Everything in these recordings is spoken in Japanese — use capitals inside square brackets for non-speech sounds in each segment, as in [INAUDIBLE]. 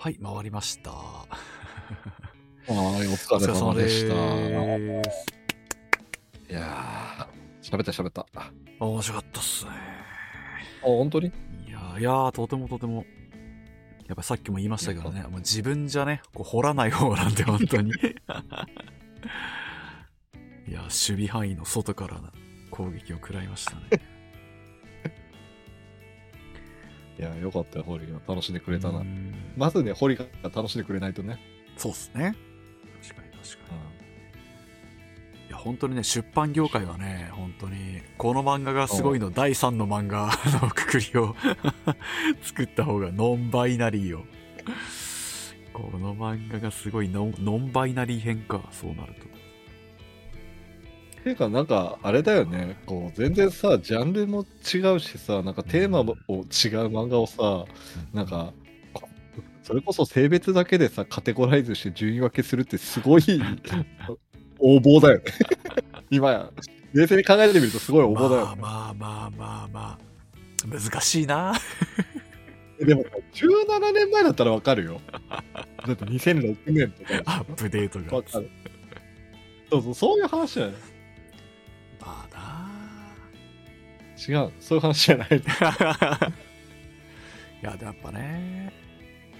はい、回りました。はい、お疲れ様でした。いやー、喋った喋った。あ、面白かったっすね。本当に？いやーいやーとてもとても。やっぱさっきも言いましたけどね、もう自分じゃね、こう掘らない方なんで、本当に。[LAUGHS] いや、守備範囲の外からな攻撃を食らいましたね。いや、よかったよ、ホリが楽しんでくれたなう。んまずね、ホリが楽しんでくれないとね。そうっすね。確かに確かに。いや、本当にね、出版業界はね、本当に、この漫画がすごいの、第3の漫画 [LAUGHS] のくくりを [LAUGHS] 作った方が、ノンバイナリーを。この漫画がすごいノン、ノンバイナリー編か、そうなると。ていうか、なんか、あれだよね、こう、全然さ、ジャンルも違うしさ、なんかテーマも違う漫画をさ、なんか、こそれこそ性別だけでさ、カテゴライズして順位分けするってすごい [LAUGHS] 横暴だよね。今や、冷静に考えてみるとすごい横暴だよね。まあまあまあまあまあ、難しいな。でも、17年前だったらわかるよ。だって2006年とか。アップデートが。わかる。そうそう、そういう話だよね。ま違う、そういう話じゃない。な。[LAUGHS] いや、でもやっぱね、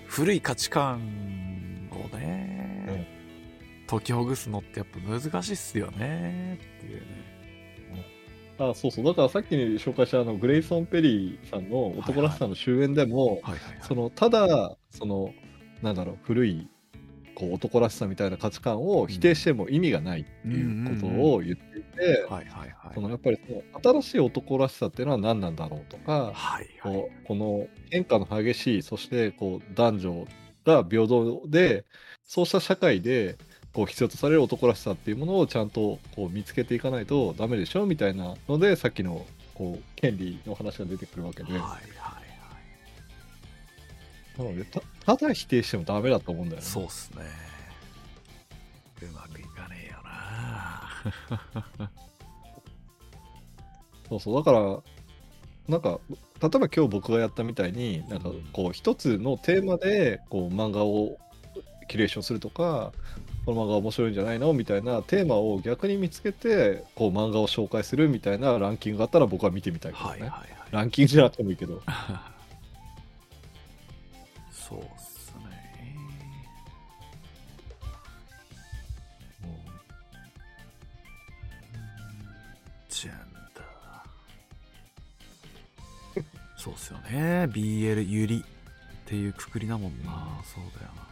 古い価値観をね、解きほぐすのってやっぱ難しいっすよねっていうね。あそうそう、だからさっき紹介したあのグレイソン・ペリーさんの男らしさの終焉でも、はいはいはい。そのただ、その、なんだろう、古いこう男らしさみたいな価値観を否定しても意味がないっていうことを言ってはいはいはい。そのやっぱりその新しい男らしさっていうのは何なんだろうとか、はいはい。こうこの変化の激しいそしてこう男女が平等でそうした社会でこう必要とされる男らしさっていうものをちゃんとこう見つけていかないとダメでしょみたいなのでさっきのこう権利の話が出てくるわけで、はいはいはい。なのでたただ否定してもダメだと思うんだよね。そうっすね。うまく。[LAUGHS] そうそうだからなんか例えば今日僕がやったみたいになんかこう一つのテーマでこう漫画をキュレーションするとかこの漫画面白いんじゃないのみたいなテーマを逆に見つけてこう漫画を紹介するみたいなランキングがあったら僕は見てみたいけどね、はいはいはい。ランキングじゃなくてもいいけど。[LAUGHS] そうそうっすよね。BL ゆりっていうくくりだもんな。そうだよな。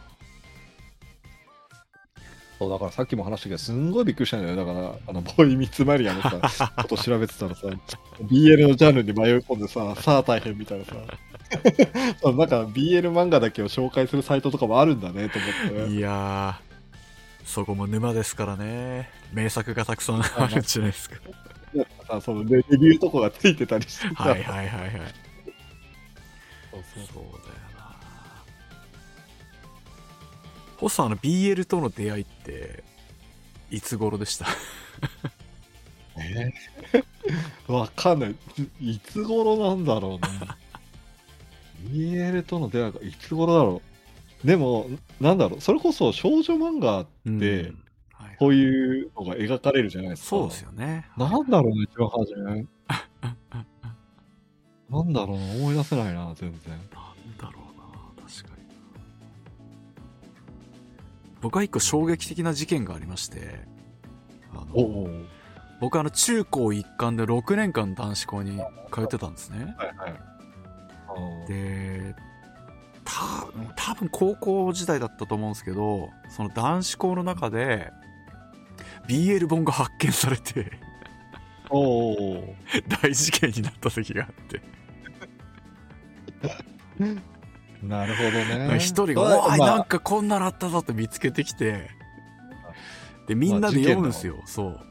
そうだからさっきも話したけどすんごいびっくりしたんだよだからあのボーイミツマリアのさ [LAUGHS] こと調べてたらさ BL のジャンルに迷い込んでささあ大変みたいなさなんか BL 漫画だけを紹介するサイトとかもあるんだねと思っていやー、そこも沼ですからね。名作がたくさんあるんじゃないですか。[LAUGHS] さそのレレビューとこがついてたりしてさはいはいはいはい。そうそうそうだよな。ホッさん、あの BL との出会いって、いつ頃でした？えー？[LAUGHS] わかんない。いいつ頃なんだろうね。BL との出会いがいつ頃だろう？でもなんだろう？それこそ少女漫画ってうん。はいこういうのが描かれるじゃないですか。そうですよね。なんだろうね、一番初め。なんだろうな、思い出せないな、全然。なんだろうな、確かに。僕は一個衝撃的な事件がありまして、あのお僕あの中高一貫で6年間男子校に通ってたんですね。はいはい。あで、た多分高校時代だったと思うんですけど、その男子校の中で、BL 本が発見されて、[LAUGHS] 大事件になった時があって、[LAUGHS] なるほどね。一人が、まあおい、まあなんかこんなのあったぞって見つけてきて、で、みんなで読むんですよ、そう。うん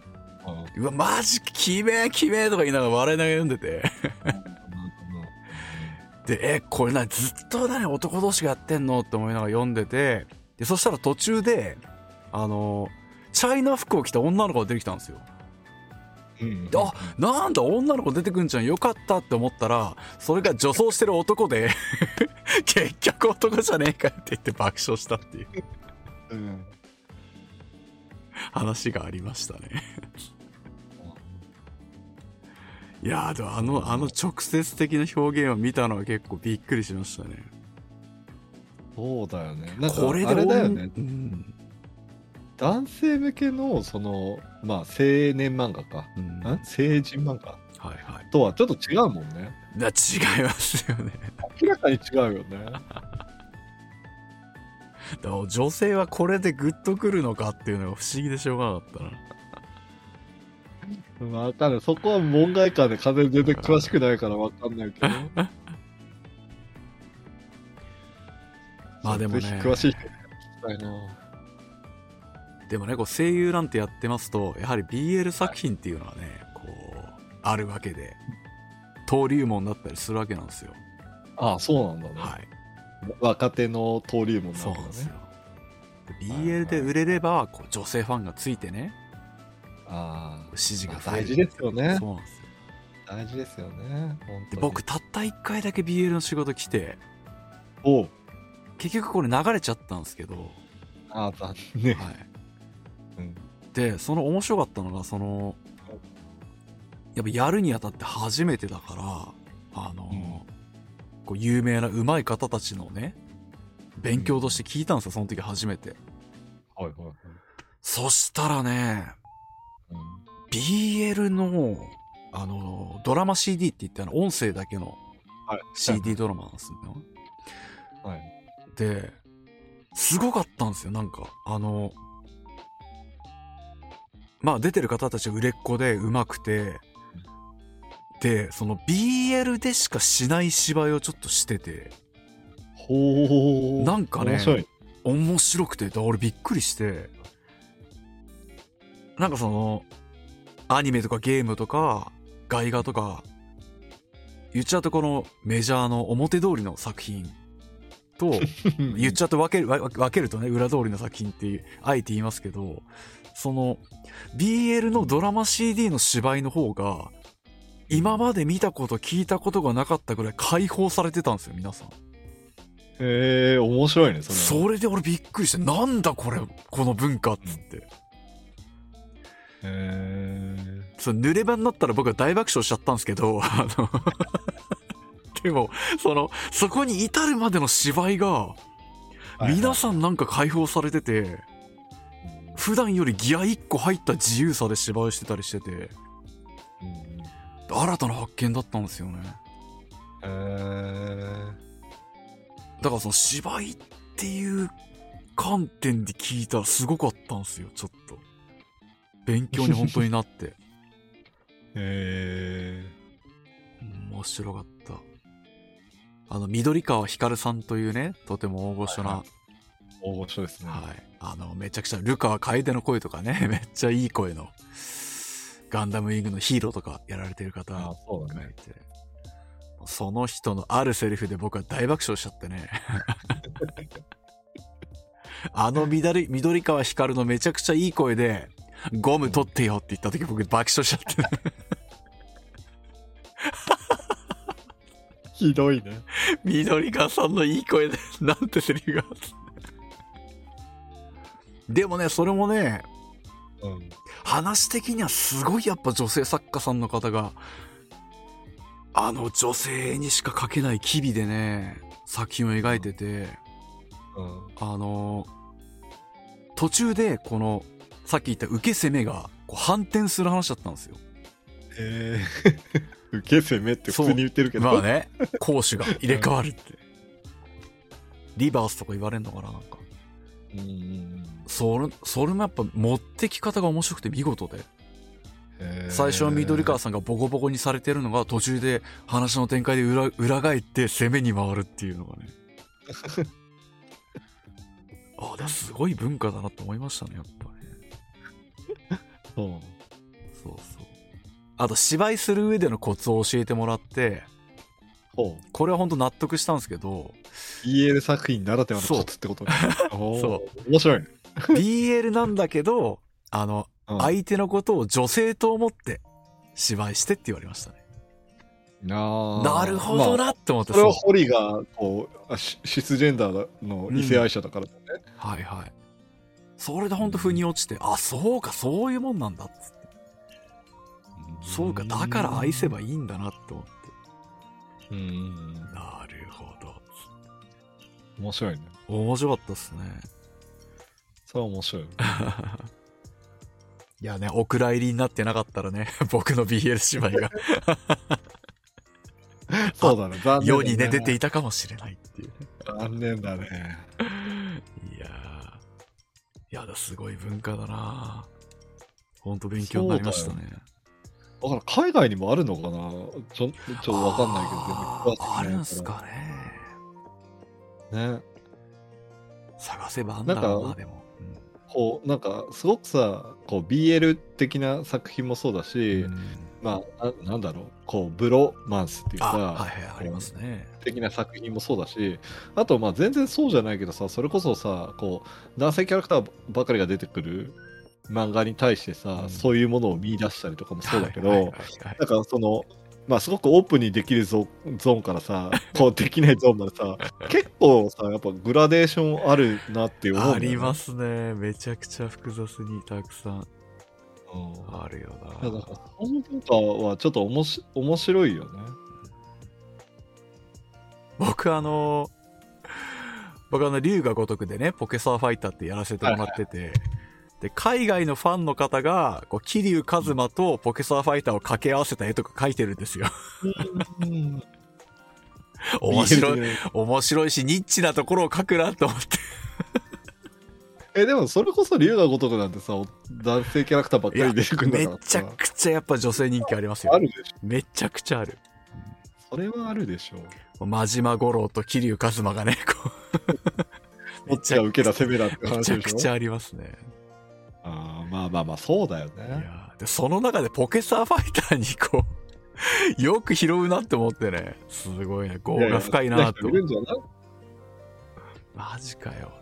うわ、マジきめえきめえとか言いながら笑いながら読んでて。で、え、これな、ずっと何男同士がやってんのって思いながら読んでて、で、そしたら途中で、あの、チャイナ服を着た女の子が出てきたんですよ。うんあなんだ、女の子出てくんじゃん、よかったって思ったら、それが女装してる男で、[LAUGHS] 結局男じゃねえかって言って爆笑したっていううん。話がありましたね。いやーでもあの、あの直接的な表現を見たのは結構びっくりしましたね。そうだよね。これでだよね。うん。男性向けの、その、まあ、青年漫画か。うん。成人漫画？はい。とはちょっと違うもんね。いや違いますよね。明らかに違うよね。だから女性はこれでグッとくるのかっていうのが不思議でしょうがなかったな。わかんない。そこは門外観で風全然詳しくないからわかんないけど。[LAUGHS] まあでもねぜひ詳しい人に聞きたいな。でもね、こう声優なんてやってますと、やはり BL 作品っていうのはね、こう、あるわけで、登竜門だったりするわけなんですよ。ああ、そうなんだね。はい。若手の登竜門なだそうんなんですよ BL で売れれば、こう女性ファンがついてね、あ支持あ、が。大事ですよね。そうなんですよ。大事ですよね。本当にで僕、たった1回だけ BL の仕事来て、おう結局これ流れちゃったんですけど、ああ、残念。はい。うんで、その面白かったのが、その、やっぱやるにあたって初めてだから、あの、うんこう有名な上手い方たちのね、勉強として聞いたんですよ、その時初めて。はいはいはい。そしたらね、うん BL の、あの、ドラマ CD って言ってあの、音声だけのはい CD ドラマなんですよ。はい。で、すごかったんですよ、なんか。あの、まあ出てる方たちが売れっ子で上手くて、で、その BL でしかしない芝居をちょっとしてて、ほう。なんかね面白くて、だ俺びっくりして、なんかその、アニメとかゲームとか、外画とか、言っちゃうとこのメジャーの表通りの作品。と、[LAUGHS] 言っちゃうと分ける、わ分けるとね、裏通りの作品っていう、あえて言いますけど、その、BL のドラマ CD の芝居の方が、今まで見たこと聞いたことがなかったぐらい解放されてたんですよ、皆さん。へえ、面白いね、それは。それで俺びっくりして、なんだこれ、この文化っつって。へえ。その濡れ場になったら僕は大爆笑しちゃったんですけど、あの、[LAUGHS] でも、その、そこに至るまでの芝居が、皆さんなんか解放されてて、普段よりギア1個入った自由さで芝居をしてたりしてて、うんうん新たな発見だったんですよね。へえ。だからその芝居っていう観点で聞いたらすごかったんですよ、ちょっと。勉強に本当になって。[LAUGHS] へえ。面白かった。あの、緑川光さんというね、とても大御所な、ははい大御所ですね。あの、めちゃくちゃ、ルカワ楓の声とかね、[LAUGHS] めっちゃいい声の、ガンダムウィングのヒーローとかやられてる方。がいて、その人のあるセリフで僕は大爆笑しちゃってね。[LAUGHS] あの緑、緑川光のめちゃくちゃいい声で、ゴム取ってよって言った時僕爆笑しちゃって、ひどいね。[LAUGHS] 緑川さんのいい声で、なんてセリフが。でもね、それもね、うん。話的にはすごいやっぱ女性作家さんの方が、あの女性にしか描けない機微でね、作品を描いてて、うん。あの、途中でこの、さっき言った受け攻めがこう反転する話だったんですよ。へえ。[LAUGHS] 受け攻めって普通に言ってるけど。まあね、攻守が入れ替わるって。リバースとか言われんのかななんか。それ、それもやっぱ持ってき方が面白くて見事で。最初は緑川さんがボコボコにされてるのが途中で話の展開で裏裏返って攻めに回るっていうのがね。あ [LAUGHS] あ、だすごい文化だなと思いましたね、やっぱね。そ [LAUGHS] うそうそう。あと芝居する上でのコツを教えてもらって。これは本当納得したんですけど、BL 作品ならではのコツってこと [LAUGHS] そう。面白いね。BL なんだけど、あの、うん相手のことを女性と思って芝居してって言われましたね。あなるほどまあなって思って、それはホリがこうあシシスジェンダーの異性愛者だからだね、はいはい。それでほんと腑に落ちて、あ、そうか、そういうもんなんだっつって。そうか、だから愛せばいいんだなって思って。うんなる。面白いね。面白かったっすね。それは面白い [LAUGHS] いやね、お蔵入りになってなかったらね、[LAUGHS] 僕の BL 芝居が。[LAUGHS] そうだね。残念だね。世にね、出ていたかもしれないっていう。ね。残念だね。いやー。いやだ、すごい文化だな。ほんと勉強になりましたね。だから海外にもあるのかな？ちょちょっとわかんないけど。あるんすかね。ね。探せばあんだろうな、なんかでも。こうなんかすごくさこう BL 的な作品もそうだうし、ん。まあななんだろうこうブロマンスっていうあ、さ、はいはい、ありますね。的な作品もそうだしあとまあ全然そうじゃないけどさそれこそさこう男性キャラクターばかりが出てくる漫画に対してさ、うん。そういうものを見出したりとかもそうだけど、はいはい。なんかそのまあすごくオープンにできるゾゾーンからさ [LAUGHS] こうできないゾーンまでさ結構さやっぱグラデーションあるなっていうね、ありますね。めちゃくちゃ複雑にたくさんうんあるよだからな。その文化はちょっとおもし面白いよね。僕あの、僕あの、龍が如くでね、ポケサーファイターってやらせてもらってて、で、海外のファンの方が、こう、桐生一馬とポケサーファイターを掛け合わせた絵とか描いてるんですよ。面白い、い。面白いし、ニッチなところを描くなと思って。え、でもそれこそ龍が如くなんてさ、男性キャラクターばっかり出てくるんだめからちゃくちゃやっぱ女性人気ありますよ。あるでしょ。めちゃくちゃある。それはあるでしょう。真島五郎と桐生一馬がね、こう。どっちが受けた攻めだってめ話でしょ。ちゃくちゃありますね。あーまあまあまあ、そうだよいね。でその中でポケサーファイターにこう、[LAUGHS] よく拾うなって思ってね。すごいね。業が深いなとい。るんじゃない？マジかよ。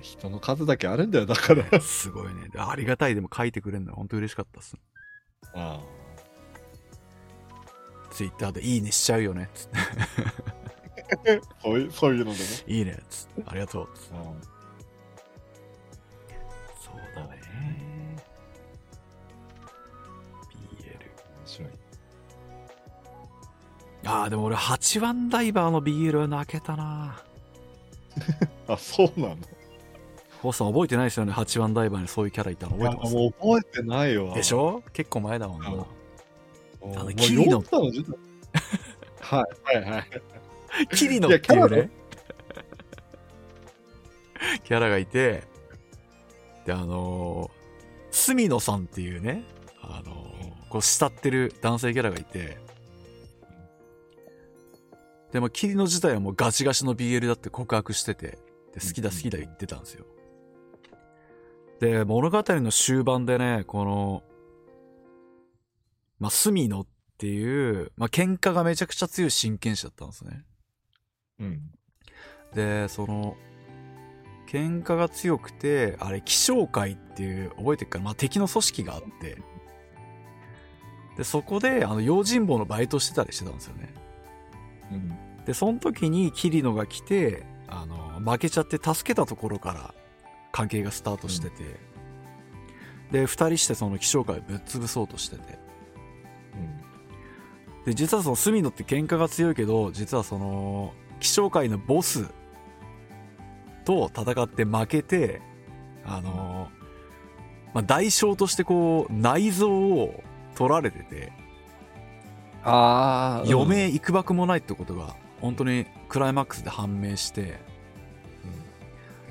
人の数だけあるんだよ、だから。[LAUGHS] すごいね。でありがたいでも書いてくれるのは本当嬉しかったっす。あツイッターでいいねしちゃうよね。つってあ [LAUGHS] そういうそういうのでね。いいね。つってありがとう。つってうんああ、でも俺8番ダイバーの BL は泣けたな。[LAUGHS] あ、そうなの？ホスさん覚えてないですよね。8番ダイバーにそういうキャラいたの覚えてます？もう覚えてないわ。でしょ？結構前だもんな。うんあのキリのはいはいはい。キリノっていうね、キャラがいて、で、あのー、隅野さんっていうね、あのーこう慕ってる男性キャラがいて、でも、キリノ自体はもうガチガチの BL だって告白してて、で好きだ好きだ言ってたんですよ。で、物語の終盤でね、この、まあ、隅野っていう、まあ、喧嘩がめちゃくちゃ強い真剣士だったんですね。うん。で、その、喧嘩が強くて、あれ、気象会っていう、覚えてるかな？まあ、敵の組織があって、で、そこで、あの、用心棒のバイトしてたりしてたんですよね。うん。で、その時に、桐野が来て、あの、負けちゃって助けたところから、関係がスタートしてて、で、二人してその気象会をぶっ潰そうとしてて、で、実はその隅野って喧嘩が強いけど、実はその、気象界のボスと戦って負けて、あの、まあ、代償としてこう、内臓を取られてて、ああ、余命いくばくもないってことが、本当にクライマックスで判明して、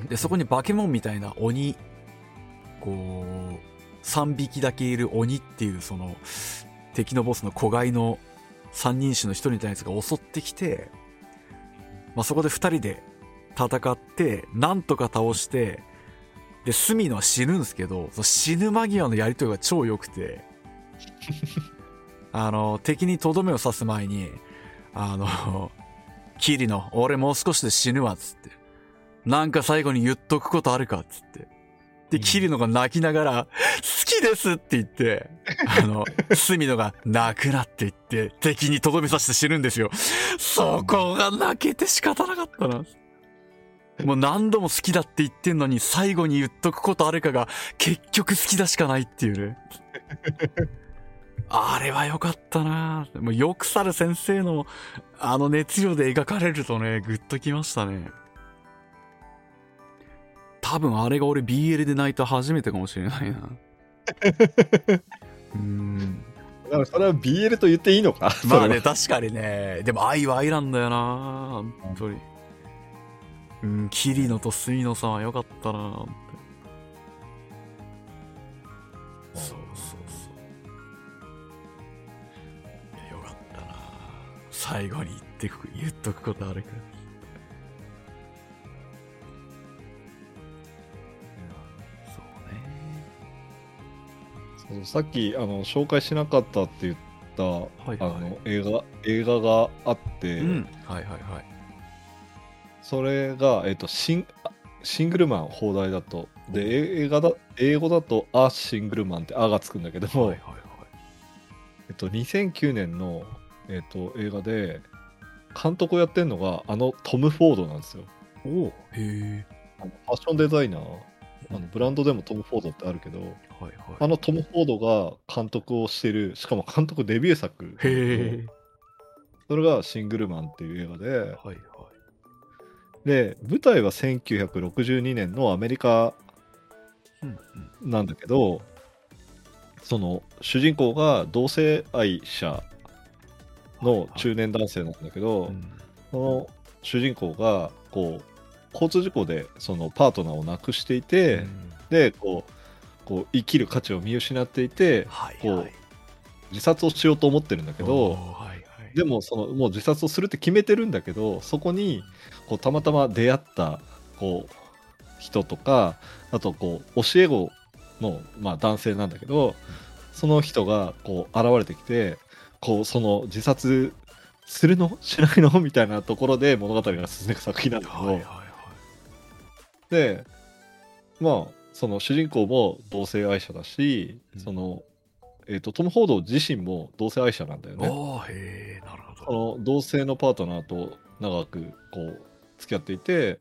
で、そこに化け物みたいな鬼、こう、3匹だけいる鬼っていうその、敵のボスの子飼いの三人種の一人みたいなやつが襲ってきて、まあ、そこで二人で戦って、なんとか倒して、で、隅野は死ぬんですけど、その死ぬ間際のやりとりが超良くて、[LAUGHS] あの、敵にとどめを刺す前に、あの、[LAUGHS] キリの、俺もう少しで死ぬわ、つって。なんか最後に言っとくことあるか、つって。で、キリノが泣きながら、好きですって言って、あの、スミノが泣くなって言って、敵にとどめさせて死ぬんですよ。そこが泣けて仕方なかったな。もう何度も好きだって言ってんのに、最後に言っとくことあるかが、結局好きだしかないっていうね。あれは良かったなもうよくさる先生の、あの熱量で描かれるとね、グッときましたね。多分あれが俺 BL で泣いた初めてかもしれないな。[LAUGHS] うーん。だからそれは BL と言っていいのか [LAUGHS] まあね、確かにね。でも愛は愛なんだよな本当に。うん、キリノとスイノさんは良かったな最後に言ってく、言っとくことあるから。そうね。そうさっきあの紹介しなかったって言った、はいはいあの映画映画があって、うん。はいはいはい。それが、えっとシンあシングルマン放題だとでえ映画だ英語だと「ア・シングルマン」って「あ」がつくんだけど、はいはいはい。えっと、2009年の、えっと、映画で監督をやってるのがあのトム・フォードなんですよおおへえ。ファッションデザイナーあのブランドでもトム・フォードってあるけどはいはい。あのトム・フォードが監督をしてるしかも監督デビュー作へえ。それが「シングルマン」っていう映画ではいはい。で舞台は1962年のアメリカうんうん。なんだけどその主人公が同性愛者の中年男性なんだけど、うんその主人公がこう交通事故でそのパートナーを亡くしていて、うんでこうこう生きる価値を見失っていてこうはいはい。自殺をしようと思ってるんだけおどーはいはい。でもそのもう自殺をするって決めてるんだけどそこにこうたまたま出会ったこう人とかあとこう教え子の、まあ、男性なんだけどその人がこう現れてきてこうその自殺するの？[LAUGHS] しないの？みたいなところで物語が進んでいく作品なんだけど、はいはいはい。でまあその主人公も同性愛者だし、うんその、えー、とトム・フォード自身も同性愛者なんだよね。へえ、なるほそど。の同性のパートナーと長くこう付き合っていて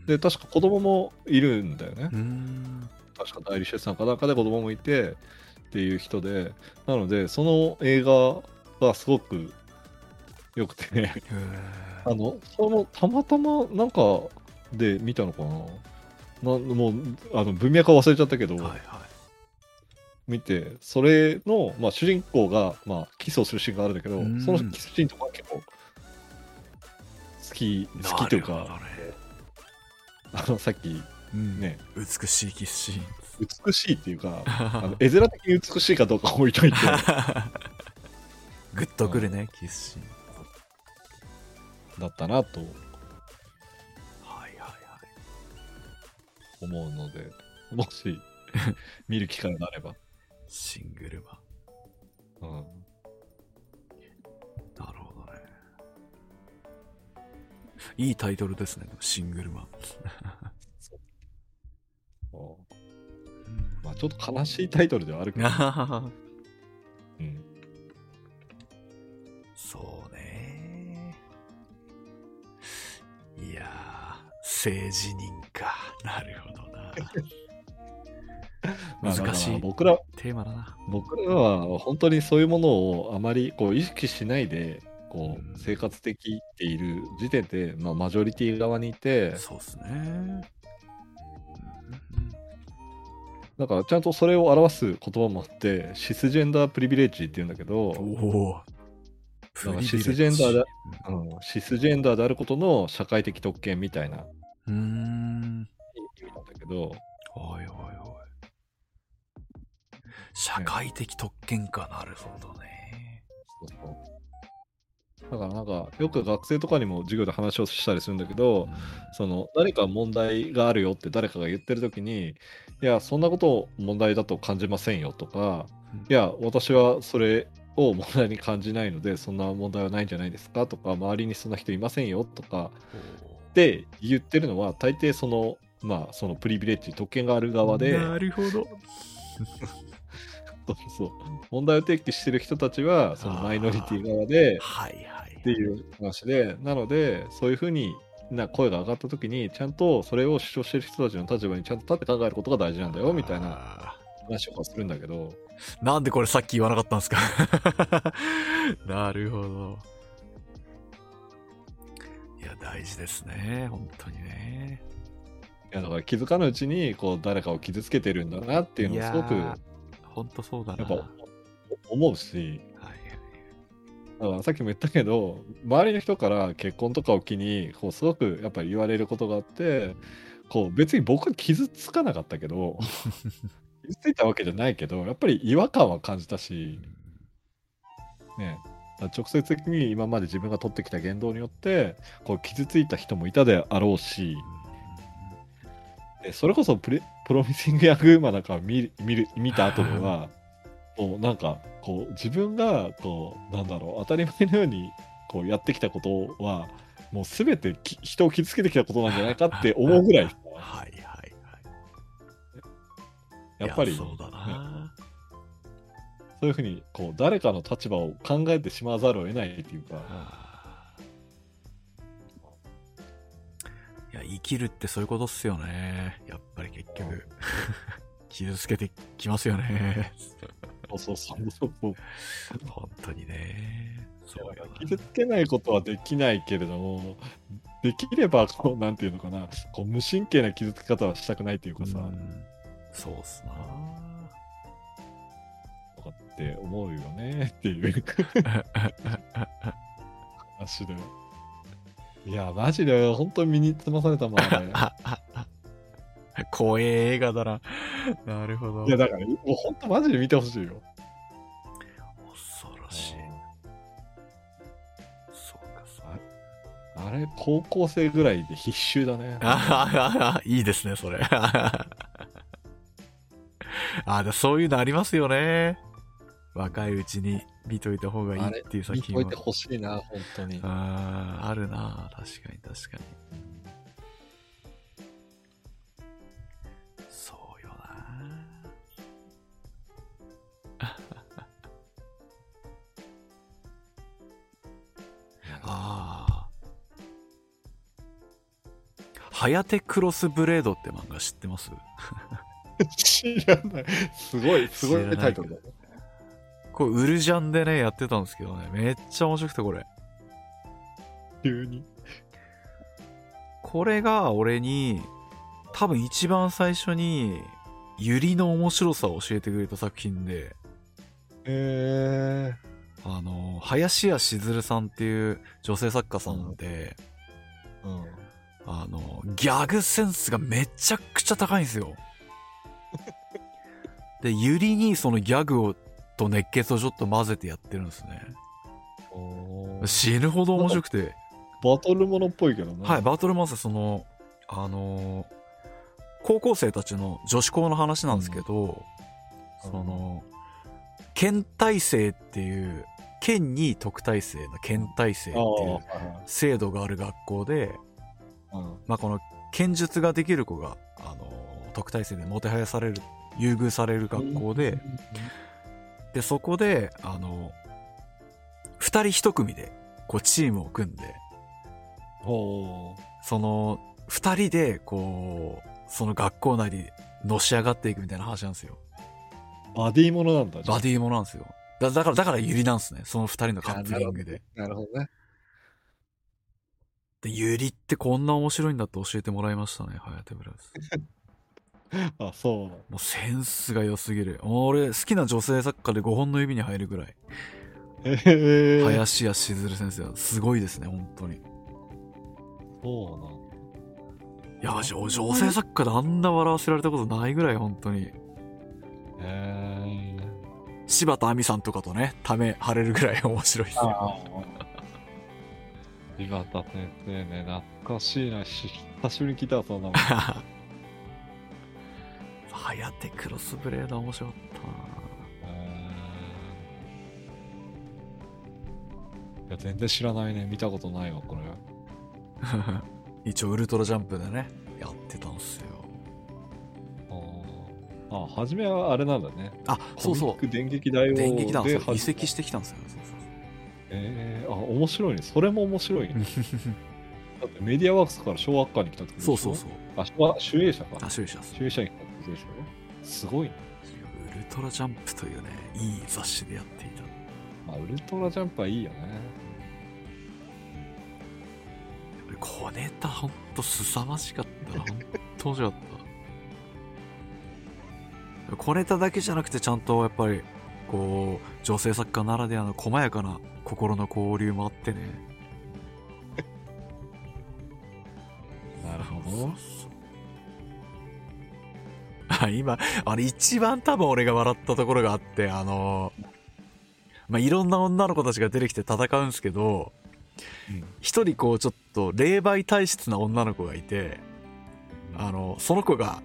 うんで確か子供もいるんだよねうーん。確か代理出産かなんかで子供もいてっていう人でなのでその映画がすごく良くて。へあのそのたまたまなんかで見たのかな？なもうあの文脈は忘れちゃったけど、え。はいはい。見てそれの、まあ、主人公が、まあ、キスをするシーンがあるんだけどうん。そのキスシーンとか結構好き好きというかあのさっきうん。ね。美しいキスシーン。美しいっていうかあのグ絵面的に美しいかどうか置いといて [LAUGHS] ッとくるね、キスシーン。だったなとはいはいはい。思うのでもし [LAUGHS] 見る機会があれば、シングルマン。うん、なるほどね。いいタイトルですね、シングルマン。[LAUGHS] まあ、ちょっと悲しいタイトルではあるけど、あ [LAUGHS] うん、そうね。いやー、政治人か。なるほどな。[LAUGHS] 難しい僕らテーマだな。僕らは本当にそういうものをあまりこう意識しないでこう生活できている時点で、まあ、マジョリティ側にいてそうっすね。うんだからちゃんとそれを表す言葉もあってシスジェンダープリビレッジっていうんだけど、シスジェンダーだうん、シスジェンダーであることの社会的特権みたいな。うーん。意味なんだけど、おいおいおい。社会的特権か、なるほどね。そうそう。だからなんかよく学生とかにも授業で話をしたりするんだけど、その何か問題があるよって誰かが言ってる時にいやそんなことを問題だと感じませんよとかうん。いや私はそれを問題に感じないのでそんな問題はないんじゃないですか？とか周りにそんな人いませんよ？とかで言ってるのは大抵そのまあ、そのプリビレッジ、特権がある側で、なるほど。[LAUGHS] そうそう。問題を提起してる人たちは、そのマイノリティ側で。っていう話で、なので、そういうふうにな声が上がったときに、ちゃんとそれを主張してる人たちの立場にちゃんと立って考えることが大事なんだよ、みたいなあ話とかするんだけど、ーなんでこれさっき言わなかったんですか？[LAUGHS] なるほど。いや、大事ですね。本当にね。いやだから気づかぬうちにこう誰かを傷つけてるんだなっていうのをすごくや本当そうだな。っぱ思うし、はいだからさっきも言ったけど、周りの人から結婚とかを機に、こうすごくやっぱり言われることがあって、こう別に僕は傷つかなかったけど、[LAUGHS] 傷ついたわけじゃないけど、やっぱり違和感は感じたし、ね、だ直接的に今まで自分が取ってきた言動によって、こう傷ついた人もいたであろうし、でそれこそプレプロミシング・ヤング・ーマンなんか見見る見た後では、もうなんかこう自分がこうなんだろう当たり前のようにこうやってきたことはもう全て人を傷つけてきたことなんじゃないかって思うぐらいはい。やっぱりそうだな。そういうふうにこう誰かの立場を考えてしまわざるを得ないっていうかいや、生きるってそういうことっすよね。やっぱり結局。[LAUGHS] 傷つけてきますよね。そうそうそうそうそう本当にね。そうよな。傷つけないことはできないけれどもできればこうなんていうのかなこう無神経な傷つき方はしたくないっていうかさ、うんそうっすな。とかって思うよね [LAUGHS] っていう話で。いや、マジで本当に身につまされたもんあれ。[LAUGHS] 怖え映画だな。なるほど。いや、だから、もう本当マジで見てほしいよ。恐ろしい。そうか、そうあれ、高校生ぐらいで必修だね。ああ、いいですね、それ。[LAUGHS] あでそういうのありますよね。若いうちに見といた方がいいっていう作品は見といて。ほしいな、本当に。ああ、あるな。確かに確かに。そうよな。[LAUGHS] ああ。ハヤテクロスブレードって漫画知ってます？知らない。すごい、すごいタイトルだね。これウルジャンでね、やってたんですけどね、めっちゃ面白くてこれ。急に。これが俺に、多分一番最初に、ユリの面白さを教えてくれた作品で、えあの、林家しずるさんっていう女性作家さんで、ー。うん。あの、ギャグセンスがめちゃくちゃ高いんですよ。で、ユリにそのギャグを、と熱血をちょっと混ぜてやってるんですね。死ぬほど面白くて。バトルものっぽいけどね。はい、バトルマンスその、あのー高校生たちの女子校の話なんですけど、うんその、県大生っていう、県に特待生の県大生っていうはい制度がある学校で、はいまあ、この剣術ができる子が、あのー特待生でもてはやされる、優遇される学校で、で、そこで、あの、二人一組で、こう、チームを組んで、おーその、二人で、こう、その学校内でのし上がっていくみたいな話なんですよ。バディものなんだ。バディものなんですよ。だだから、だからユリなんですね。その二人のカップリングで。なるほどね。で、ユリってこんな面白いんだって教えてもらいましたね、ハヤテブラス。[LAUGHS] [LAUGHS] あ、そう。もうセンスが良すぎる。もう俺、好きな女性作家で5本の指に入るぐらい。ええー。林家しずる先生はすごいですね、本当に。そうなんだ。いや、女性作家であんな笑わせられたことないぐらい、本当に。えー。柴田亜美さんとかとね、ため張れるぐらい [LAUGHS] 面白いですよ。ああ。岩田先生ね、懐かしいな。し久しぶりに聞いたわ、そんなもん。[LAUGHS] はやてクロスブレード面白かったえーいや、全然知らないね。見たことないわ、これ。な [LAUGHS] 一応ウルトラジャンプでね、やってたんすよああ、初めはあれなんだね。あそうそコミック電撃大王う電撃団移籍してきたんですよそうそうえー、あ、面白いね。それも面白いね。[LAUGHS] だってメディアワークスから小学館に来たってそうそうそうあ、小学集英社か。あ終者です集英社にことでしょすごいね。ウルトラジャンプというねいい雑誌でやっていた。まあ、ウルトラジャンプはいいよね。小ネタほんと凄まじかったな。ほんと面白かった。小ネタだけじゃなくてちゃんとやっぱりこう女性作家ならではの細やかな心の交流もあってね。[LAUGHS] なるほど [LAUGHS] 今あれ一番多分俺が笑ったところがあってあのまあいろんな女の子たちが出てきて戦うんですけどうん。一人こうちょっと霊媒体質な女の子がいてあのその子が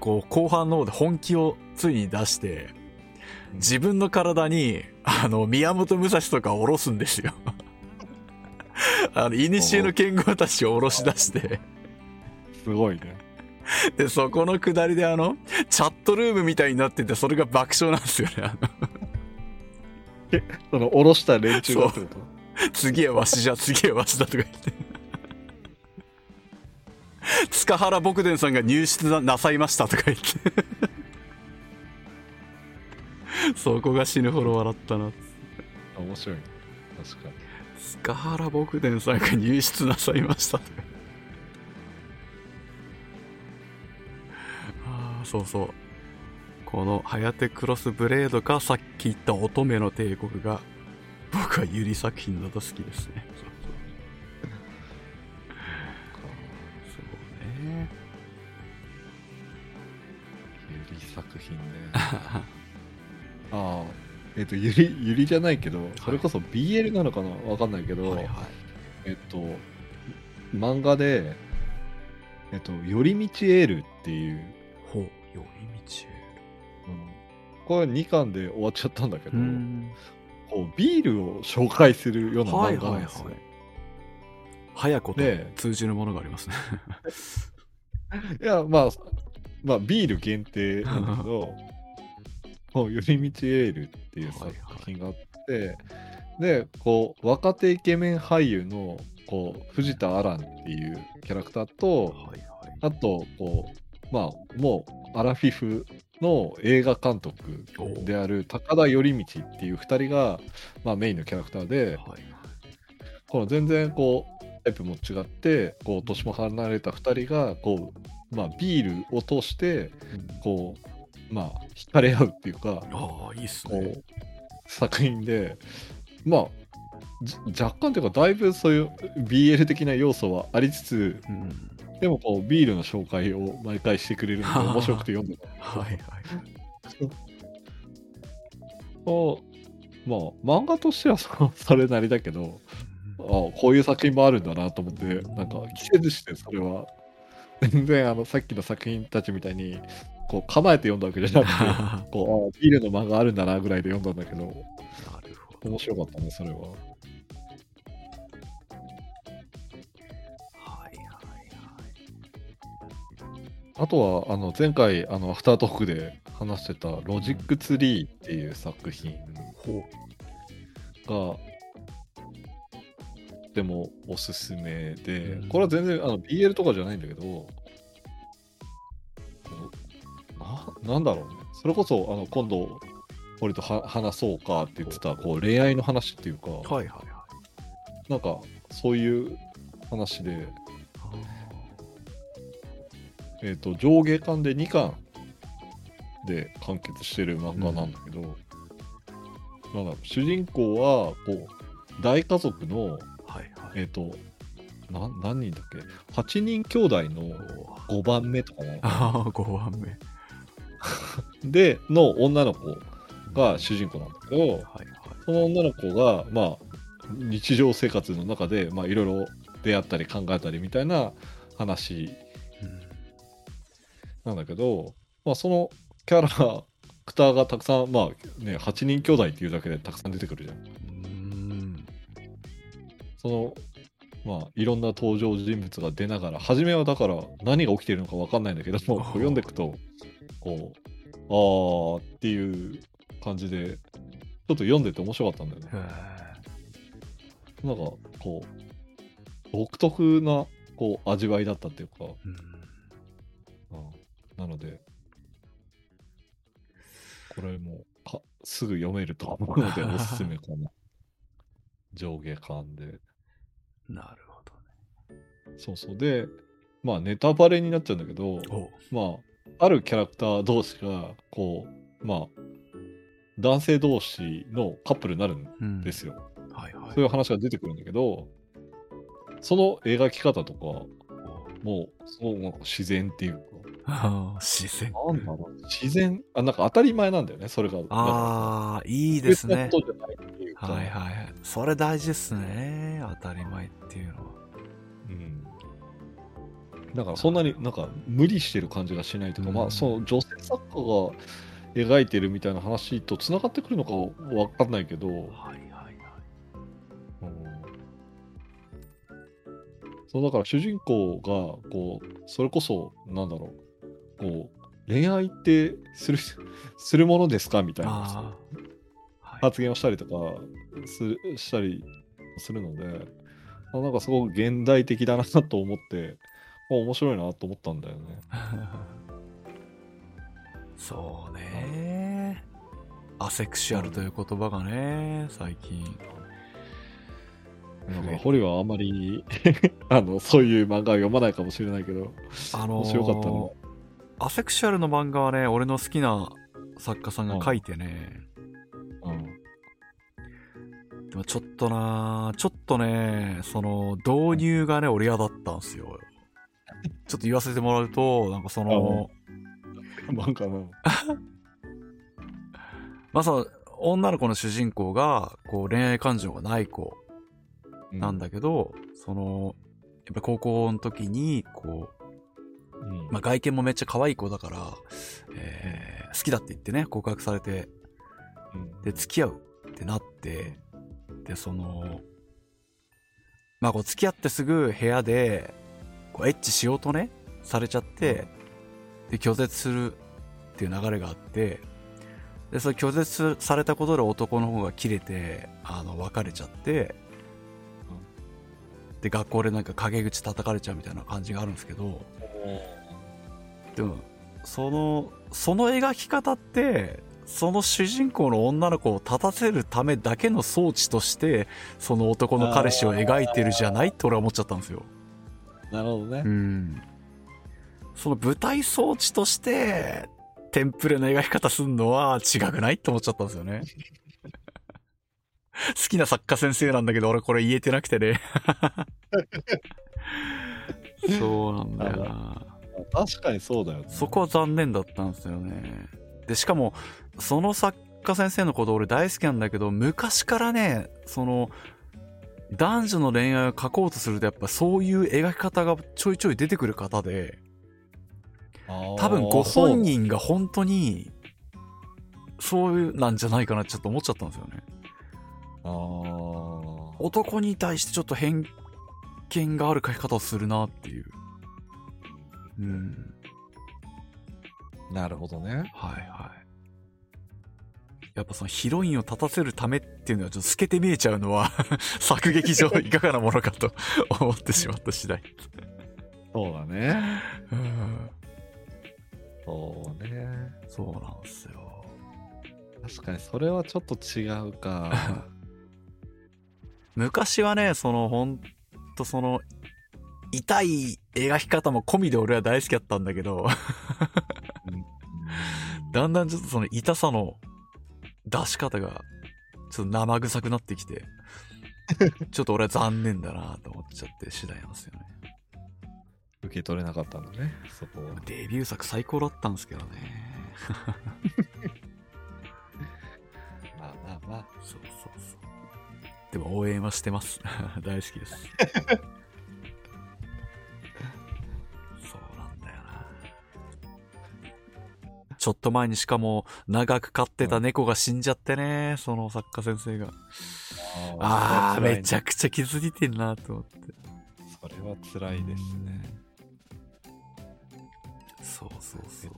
こう後半の方で本気をついに出して自分の体にあの宮本武蔵とかを下ろすんですよ。[LAUGHS] あの古の剣豪たちを下ろし出して。[LAUGHS] すごいね。[LAUGHS] でそこの下りであのチャットルームみたいになっててそれが爆笑なんですよねあの。その、下ろした連中がってこと？次はわしじゃ次はわしだとか言って。塚原牧伝さんが入室ななさいましたとか言って。そこが死ぬほど笑ったな。面白い。ね。確かに。塚原牧伝さんが入室なさいましたとかそうそう。この「ハヤテクロスブレード」かさっき言った乙女の帝国が僕はユリ作品だと好きですね。そうそうそうね。ゆり作品ね。[LAUGHS] ああ、えっ、と、ゆり、ゆりじゃないけど、それこそ BL なのかな？わかんないけど、はいはい。えっと、漫画で、えっと、寄り道エールっていう、ほう寄り道これ2巻で終わっちゃったんだけど、うん。こうビールを紹介するような漫画なんですよ。はいはいはい。早子とで通じるものがありますね。[LAUGHS] いや、まあ、まあ、ビール限定なんだけど、[LAUGHS] こう、寄り道エールっていう作品があって、で、こう、若手イケメン俳優の、こう、藤田アランっていうキャラクターと、はいはい。あと、こう、まあ、もう、アラフィフの映画監督である高田頼道っていう2人が、まあ、メインのキャラクターで、はいこの全然こうタイプも違ってこう年も離れた2人がこう、まあ、ビールを通してこうまあ惹かれ合うっていうかいいっすこねう作品でまあじ若干というかだいぶそういう BL 的な要素はありつつうんでもこうビールの紹介を毎回してくれるので [LAUGHS] 面白くて読んでたはいはい。こう。まあ漫画としてはそそれなりだけどあこういう作品もあるんだなと思って、なんか季節してそれは、全然あのさっきの作品たちみたいに、こう構えて読んだわけじゃなくて、な [LAUGHS] こうあビールの漫画あるんだなぐらいで読んだんだけど。面白かったね、それは。あとは、あの前回、あのアフタートークで話してたロジックツリーっていう作品ほが、でもおすすめでうん、これは全然あの BL とかじゃないんだけど、ななんだろうね。それこそあの今度、俺とは話そうかって言ってたこう恋愛の話っていうか、うはいはいはい。なんかそういう話で、えー、と上下巻で2巻で完結してる漫画なんだけど、なん主人公はこう大家族の、はいはい。えっ、とな何人だっけ？8人兄弟の5番目とかなああ5番目。[LAUGHS] での女の子が主人公なんだけどはいはい。その女の子がまあ日常生活の中でまあいろいろ出会ったり考えたりみたいな話うんなんだけど、まあ、そのキャラクターがたくさんまあね8人兄弟っていうだけでたくさん出てくるじゃん。うん。そのまあ、いろんな登場人物が出ながら、初めはだから何が起きてるのか分かんないんだけども、こう読んでいくと、こう、あーっていう感じで、ちょっと読んでて面白かったんだよね。へなんか、こう、独特な、こう、味わいだったっていうか、うんなので、これもかすぐ読めると思うので、おすすめかな。[LAUGHS] 上下巻で。なるほどね。そうそう。で、まあ、ネタバレになっちゃうんだけど、おまあ、あるキャラクター同士が、こう、まあ、男性同士のカップルになるんうんですよ。はいはい。そういう話が出てくるんだけど、その描き方とか、もう、そう自然っていうか、自然。なんだろう、自然、あ、なんか当たり前なんだよね、それが。ああ、いいいですね。ことじゃないっていうか、はいはいはい。それ大事ですね。当たり前っていうのは。うん。だからそんなになんか無理してる感じがしないというか、うんまあその女性作家が描いてるみたいな話とつながってくるのかわかんないけど、はいそうだから主人公がこうそれこそなんだろうこう恋愛ってする [LAUGHS] するものですか？みたいな発言をしたりとかするしたりするのであなんかすごく現代的だなと思ってあ面白いなと思ったんだよね。[LAUGHS] そうね。アセクシュアルという言葉がね、最近。なんか堀はあんまり [LAUGHS] あのそういう漫画を読まないかもしれないけどあのー面白かったね。アセクシュアルの漫画はね、俺の好きな作家さんが書いてね、うん。でもちょっとなちょっとね、その導入がね、俺嫌だったんですよ。ちょっと言わせてもらうと、なんかその、漫画の。[LAUGHS] まあその、女の子の主人公が、こう恋愛感情がない子なんだけど、その、やっぱ高校の時に、こう、うん。まあ外見もめっちゃ可愛い子だから、えー好きだって言ってね、告白されて、うん。で、付き合うってなって、で、その、まあこう付き合ってすぐ部屋で、こうエッチしようとね、されちゃって、で、拒絶するっていう流れがあって、で、それ拒絶されたことで男の方が切れて、あの、別れちゃって、で、学校でなんか陰口叩かれちゃうみたいな感じがあるんですけど、でも、その、その描き方って、その主人公の女の子を立たせるためだけの装置として、その男の彼氏を描いてるじゃないって俺は思っちゃったんですよ。なるほどねうん。その舞台装置として、テンプレな描き方すんのは違くないって思っちゃったんですよね。[LAUGHS] 好きな作家先生なんだけど、俺これ言えてなくてね。[LAUGHS] そうなんだよな。確かにそうだよねそこは残念だったんですよね。で、しかも、その作家先生のこと俺大好きなんだけど、昔からね、その、男女の恋愛を描こうとするとやっぱそういう描き方がちょいちょい出てくる方で、多分ご本人が本当に、そういうなんじゃないかなってちょっと思っちゃったんですよね。あー男に対してちょっと偏見がある描き方をするなっていう。うん。なるほどねはいはい。やっぱそのヒロインを立たせるためっていうのはちょっと透けて見えちゃうのは [LAUGHS] 作劇上いかがなものかと思ってしまった次第。そうだねうんそうねそうなんですよ。確かにそれはちょっと違うか [LAUGHS] 昔はね、そのほんとその痛い描き方も込みで俺は大好きだったんだけど、だんだんちょっとその痛さの出し方がちょっと生臭くなってきて、ちょっと俺は残念だなと思っちゃって次第なんですよね。受け取れなかったんだねそこはデビュー作最高だったんですけどね。[LAUGHS] まあまあまあそうそうそう。でも応援はしてます。[LAUGHS] 大好きです。[LAUGHS] そうなんだよな。ちょっと前にしかも長く飼ってた猫が死んじゃってね、その作家先生が。ああ、めちゃゃくちゃ傷ついてんなと思って。は辛いですね。そうそうそう。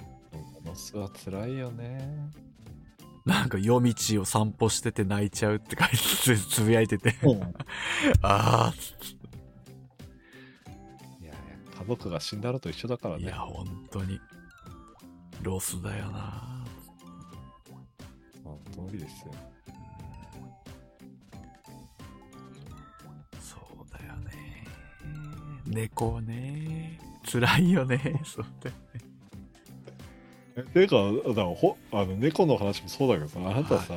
モスは辛いよね。なんか夜道を散歩してて泣いちゃうって書いてつつぶやいてて。[LAUGHS] ああ、いやいや、家族が死んだのと一緒だからね。いや、本当に。ロスだよな。その通りですよ。そうだよね。猫ね。辛いよね。[LAUGHS] そうだよね。えていうか、だからほあの猫の話もそうだけどさ、あなたさ、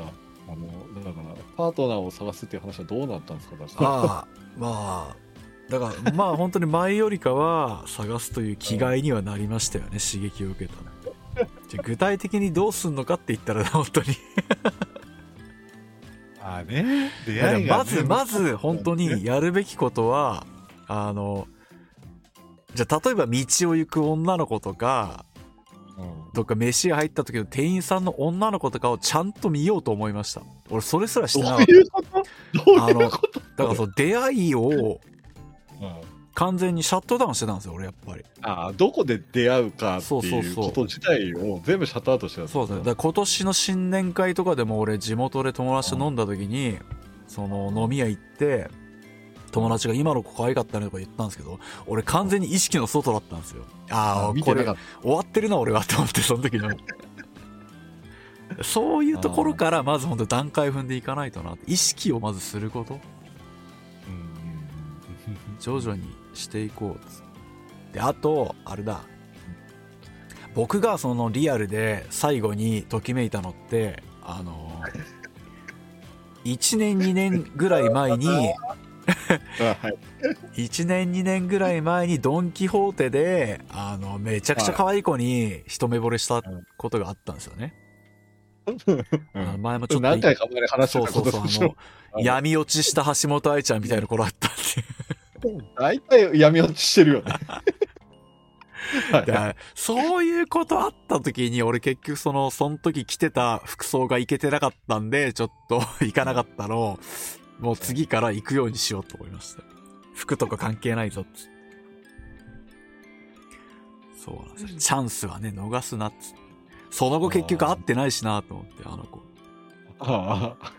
あの、だから、パートナーを探すっていう話はどうなったんですか？だから。ああ、まあ、だから、まあ本当に前よりかは探すという気概にはなりましたよね、[LAUGHS] 刺激を受けたの。じゃあ具体的にどうすんのかって言ったら、本当に。あね、出会いが、ね、まず、まず、本当にやるべきことは、あの、じゃあ例えば道を行く女の子とか、うん、どっか飯屋入った時の店員さんの女の子とかをちゃんと見ようと思いました。俺それすらしてなかっどういうこと？どういうこと？た。だからその出会いをうん完全にシャットダウンしてたんですよ、俺やっぱり。あどこで出会うかっていうこと自体を全部シャットアウトしてたそうですね。だ今年の新年会とかでも俺地元で友達と飲んだ時に、その飲み屋行って、友達が今の子可愛かったねとか言ったんですけど、俺完全に意識の外だったんですよ。ああ、これ終わってるな俺はって思って、その時に。そういうところからまず本当段階踏んでいかないとなって。意識をまずすること。た。うん徐々にしていこうであとあれだ僕がそのリアルで最後にときめいたのってあの1 [LAUGHS] 年2年ぐらい前に。[LAUGHS] 1年2年ぐらい前にドン・キホーテであのめちゃくちゃ可愛い子に一目惚れしたことがあったんですよね、あの前もちょっと何回か前に話してたそうそうそうあの。闇落ちした橋本愛ちゃんみたいな頃あったっていう。大体闇落ちしてるよね。[LAUGHS] そういうことあった時に、俺結局その、その時着てた服装がいけてなかったんで、ちょっと行かなかったの。を、もう次から行くようにしようと思いました。服とか関係ないぞっつって。そうなんですよ。チャンスはね、逃すなっつって。その後結局会ってないしなと思って、あの子。ああ、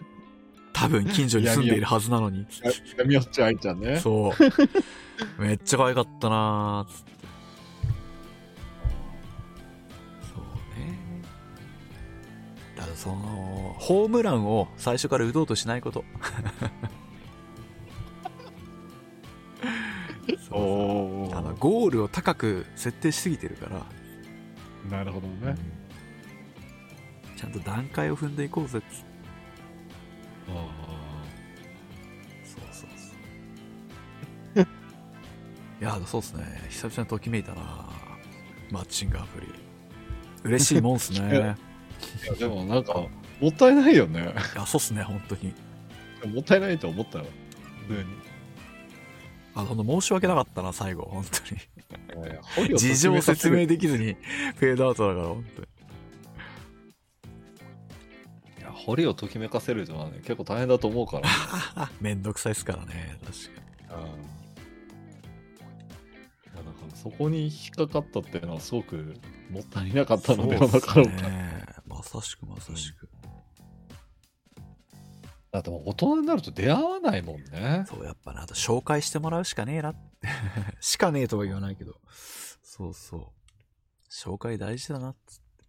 多分近所に住んでいるはずなのに。闇落ち愛ちゃんね。そう。めっちゃ可愛かったなーっつって。だからその、ホームランを最初から打とうとしないこと。[LAUGHS] そうおあのお。ゴールを高く設定しすぎてるから、なるほどね。ちゃんと段階を踏んでいこうぜっつって。あそうそうそう。[LAUGHS] いや、そうっすね。久々にときめいたなマッチングアプリ。嬉しいもんっすね。[LAUGHS] あいやでもなんか、もったいないよね。いや、そうっすね、本当に。もったいないと思ったら。普通にあ、ほんと申し訳なかったな、最後、本当に。事情説明できずに、フェードアウトだから、本当に。いや、堀をときめかせるのはね、結構大変だと思うから。[LAUGHS] めんどくさいっすからね、確かに。いやだからそこに引っかかったっていうのはすごくもったいなかったのではなかろうか。すね。まさしくまさしく。だってもう大人になると出会わないもんね。そう、やっぱね、あと紹介してもらうしかねえなって。[LAUGHS] しかねえとは言わないけど。そうそう。紹介大事だなっつって。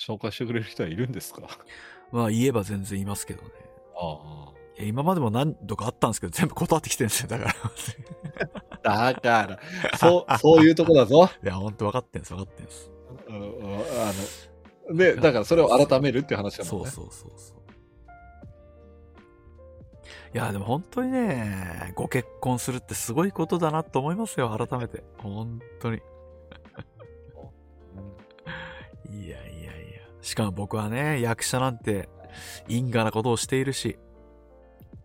紹介してくれる人はいるんですか？[LAUGHS] まあ言えば全然いますけどね。あいや今までも何度かあったんですけど、全部断ってきてるんですよ。だから。あ。[LAUGHS] だから、そう、そういうとこだぞ。いや、ほんと分かってんす、分かってんす。うんうんあの、で、だからそれを改めるっていう話だもんね。そうそうそうそう。いや、でも本当にね、ご結婚するってすごいことだなと思いますよ、改めて。本当に。いやいやいや。しかも僕はね、役者なんて因果なことをしているし、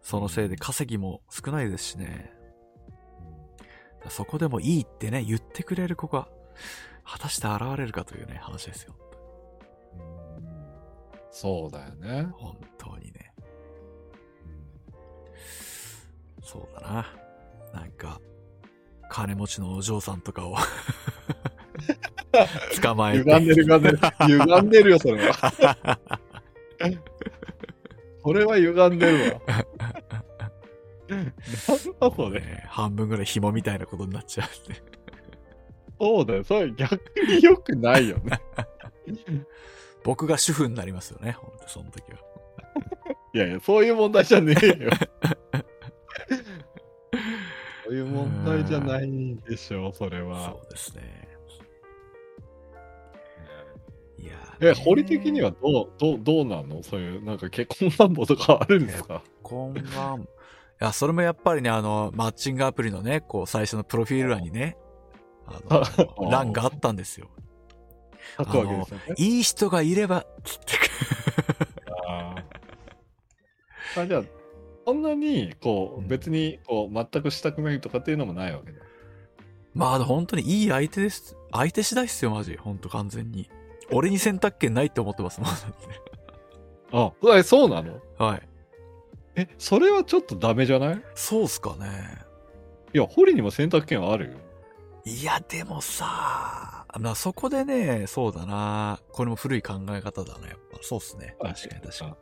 そのせいで稼ぎも少ないですしね。そこでもいいってね、言ってくれる子が、果たして現れるかというね、話ですよ。うんそうだよね。本当にね。そうだな。なんか、金持ちのお嬢さんとかを [LAUGHS] 捕まえて。歪んでる歪んでる。歪んでるよ、それは。[LAUGHS] それは歪んでるわ。なんだそれ。ね半分ぐらい紐みたいなことになっちゃうって。そうだよ。それ逆に良くないよね。[LAUGHS] 僕が主婦になりますよね、ほんとその時は。[LAUGHS] いやいや、そういう問題じゃねえよ。[LAUGHS] そういう問題じゃないでしょう、それはそ。うですね。いやえ、ーね堀的にはどう、どう、どうなの？そういう、なんか結婚願望とかあるんですか？こんばん。いや、それもやっぱりね、あの、マッチングアプリのね、こう、最初のプロフィール欄にね、あの、[LAUGHS] 欄があったんですよ。書くわけですよね。いい人がいれば、つって。あーあじゃあ、そんなに、こう別に、こう、全くしたくないとかっていうのもないわけだ。まあ、本当にいい相手です。相手次第っすよ、マジ。本当完全に。俺に選択権ないって思ってますもん。だってあ、えそうなの？はい。え、それはちょっとダメじゃない？そうっすかね。いや、堀にも選択権はあるよ。いや、でもさ、まあ、そこでね、そうだな。これも古い考え方だな、やっぱ。そうっすね。確かに確かに。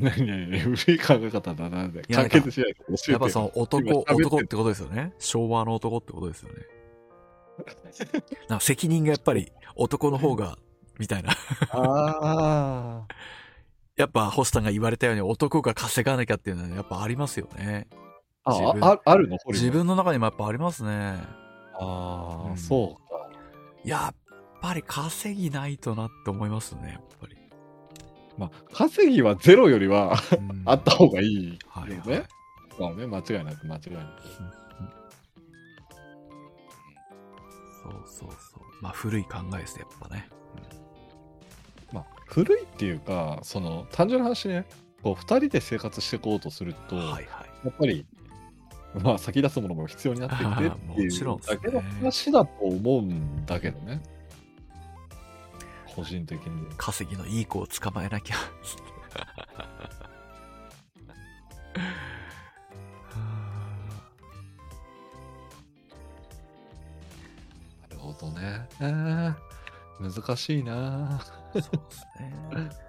何何何古い考え方だな。いや完結しないと教えてよやっぱその男、今喋ってる男ってことですよね。昭和の男ってことですよね。[LAUGHS] なんか責任がやっぱり男の方が、みたいな。あ [LAUGHS] やっぱ星さんが言われたように男が稼がなきゃっていうのはやっぱありますよね。あ。自分あ、ああるの？堀自分の中にもやっぱありますね。ああ、うんそうか。やっぱり稼ぎないとなって思いますね、やっぱり。まあ、稼ぎはゼロよりはうんあった方がいいよね。はいはいまあね、間違いなく間違いなく。そうそうそう。まあ古い考えですね、やっぱね。まあ、古いっていうか、その、単純な話ね、こう、二人で生活していこうとすると、はいはい。やっぱり、[LAUGHS] まあ、先立つものも必要になってきてっていうだけの話だと思うんだけどね。個人的に。稼ぎのいい子を捕まえなきゃ。[LAUGHS] なるほどね。えー難しいな [LAUGHS] そうですね。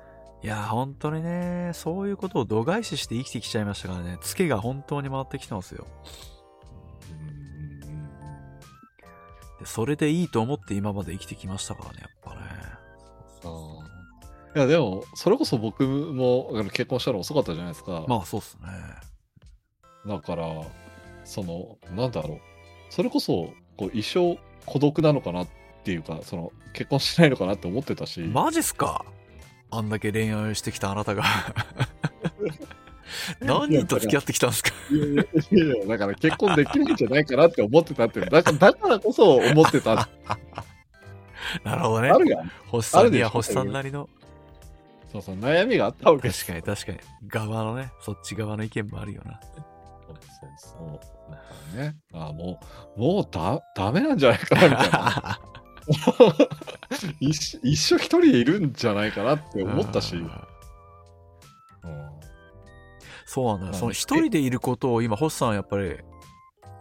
いや、本当にね、そういうことを度外視して生きてきちゃいましたからね、ツケが本当に回ってきてますよ。それでいいと思って今まで生きてきましたからね、やっぱね。いや、でも、それこそ僕も結婚したの遅かったじゃないですか。まあ、そうっすね。だから、その、なんだろう。それこそ、こう、一生孤独なのかなっていうか、その、結婚しないのかなって思ってたし。マジっすか？あんだけ恋愛してきたあなたが。[LAUGHS] 何人と付き合ってきたんですか？いやいやいやだから結婚できないんじゃないかなって思ってたってだからだからこそ思ってた。あ [LAUGHS] なるほどね。るやん。星さんには星さんなりの。そうそう、悩みがあったわけ確かに確かに。側のね、そっち側の意見もあるよな。そうそうそう。だからね、あもう、もうだ、ダメなんじゃないかな、みたいな。[LAUGHS] [LAUGHS] 一一生一人でいるんじゃないかなって思ったし。うんそうなんだよ。うんその一人でいることを今、星さんはやっぱり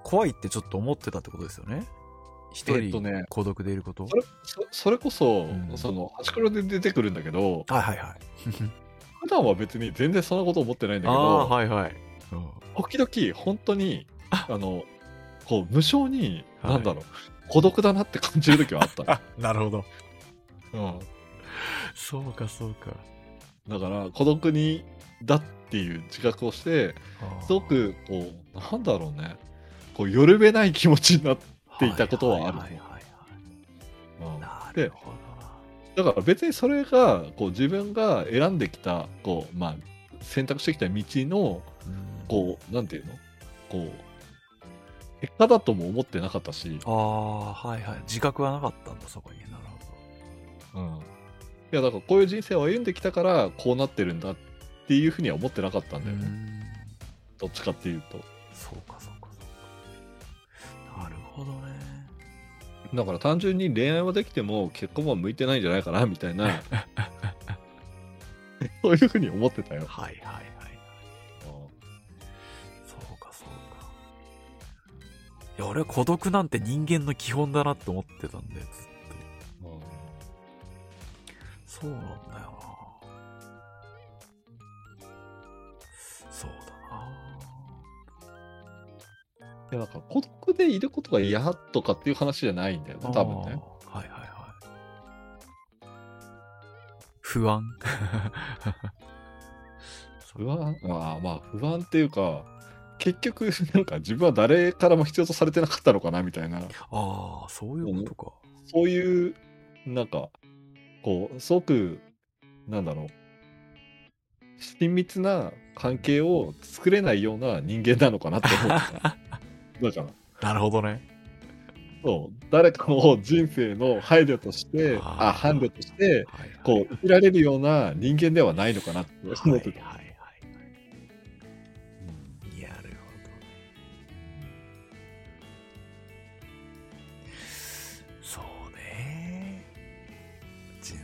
怖いってちょっと思ってたってことですよね。一人えっとね孤独でいること。それそそれこそ、んその、ハチクロで出てくるんだけど、はいはいはい。[LAUGHS] 普段は別に全然そんなこと思ってないんだけど、はいはい。うん時々本当に、あの、こう、無性に、はいなんだろう、孤独だなって感じる時はあった。[LAUGHS] あ、なるほど。うん。そうかそうか。だから、孤独に、だっていう自覚をして、すごく、こう、なんだろうね、こう、よるべない気持ちになって、ていたことはあるはいはいはいはいうんなるほどな。だから別にそれが、こう、自分が選んできた、こう、まあ、選択してきた道の、うんこう、なんていうの？こう、結果だとも思ってなかったし、ああ、はいはい。自覚はなかったんだ、そこに。なるほうん。いや、だからこういう人生を歩んできたから、こうなってるんだっていうふうには思ってなかったんど。だよね。んどっちかっていうと。そうかそうかそうか。なるほどね。だから単純に恋愛はできても結婚は向いてないんじゃないかなみたいな [LAUGHS] そういうふうに思ってたよ。はいはいい。や俺は孤独なんて人間の基本だなって思ってたんで、ずっと。うんそうなんだよな。そうだないや、なんか孤独でいることが嫌とかっていう話じゃないんだよね、多分ね。はいはいはい。不安？[LAUGHS] 不安まあまあ不安っていうか、結局 [LAUGHS] なんか自分は誰からも必要とされてなかったのかなみたいな、ああ、そういうことか。そういう、なんか、こう、すごく、なんだろう、親密な関係を作れないような人間なのかなって思ってた。[LAUGHS] だから、なるほどね。そう、誰かを人生の配慮として、あーあ、伴侶として、はいはいこう、生きられるような人間ではないのかなって思ってた。はいはい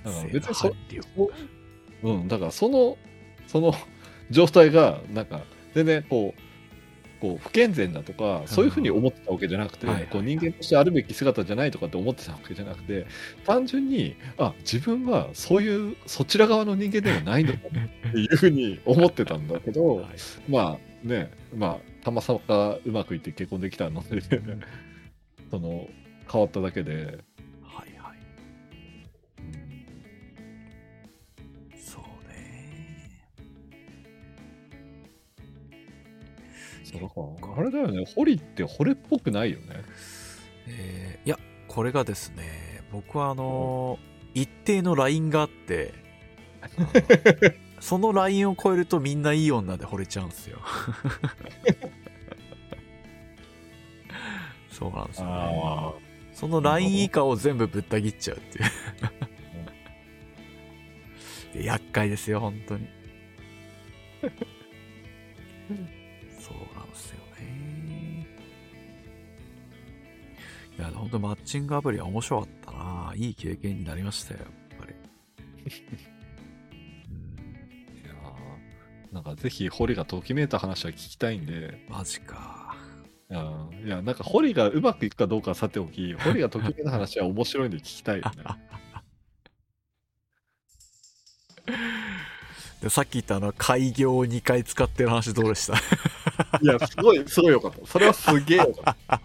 だから生の別にそううん、だからその、その [LAUGHS] 状態が、なんか、全然こう、こう不健全だとか、そういうふうに思ってたわけじゃなくて、こう人間としてあるべき姿じゃないとかって思ってたわけじゃなくて、単純に、あ、自分はそういう、そちら側の人間ではないのかっていうふうに思ってたんだけど、[LAUGHS] はい。まあね、まあ、たまさかうまくいって結婚できたので、[LAUGHS] その、変わっただけで、そうだからあれだよね、ホリって惚れっぽくないよね。えーいや、これがですね、僕はあのー一定のラインがあって、[LAUGHS] そのラインを超えるとみんないい女で惚れちゃうんですよ。[LAUGHS] そうなんですよ、ね。そのライン以下を全部ぶった切っちゃうっていう。で [LAUGHS] 厄介ですよ、本当に。いや、本当マッチングアプリは面白かったな。いい経験になりましたよ、やっぱり。[LAUGHS] うんいやーなんかぜひホリがときめいた話は聞きたいんで、マジか。うんいや、なんかホリがうまくいくかどうかはさておき、ホリがときめいた話は面白いんで聞きたいよね。[LAUGHS] でさっき言ったあの、開業を2回使ってる話どうでした？[LAUGHS] いや、すごい、すごいよかった。それはすげえよかった。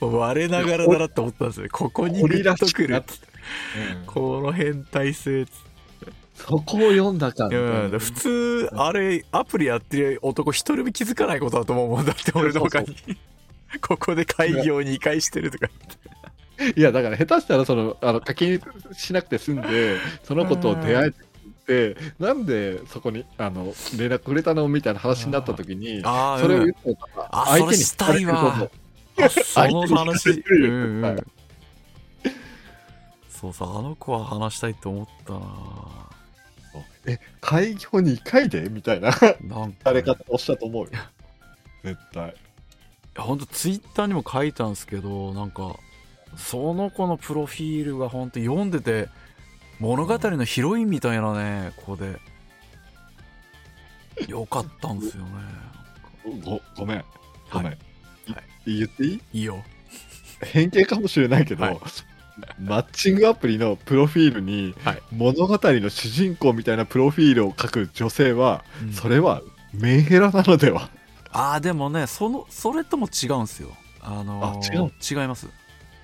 我ながらだなって思ったんですよ。ここにグッとくる。っつって。うんこの変態性っつって。そこを読んだかみたいな。うん、普通、あれ、アプリやってる男一人も気づかないことだと思うんだって、俺の他に。ここで開業2回してるとか。いや、だから下手したら、その、あの、課金しなくて済んで、その子と出会えて、なんでそこに、あの、連絡くれたのみたいな話になった時に、ああ、それをうん言ったら、あ相手にしたいわその話、うんうんはい。そうそう、あの子は話したいと思ったなえ、開業2回で？みたいななんか誰かおっしゃると思うよ。絶対。いやほんとツイッターにも書いたんですけどなんかその子のプロフィールがほんと読んでて物語のヒロインみたいなね子でよかったんですよねご、ごめん。ごめん。はいい言っていい？いいよ。偏見かもしれないけど、はい。マッチングアプリのプロフィールに、はい。物語の主人公みたいなプロフィールを書く女性は、うん。それはメンヘラなのでは？ああでもねそのそれとも違うんですよ。あのーあ違う違います。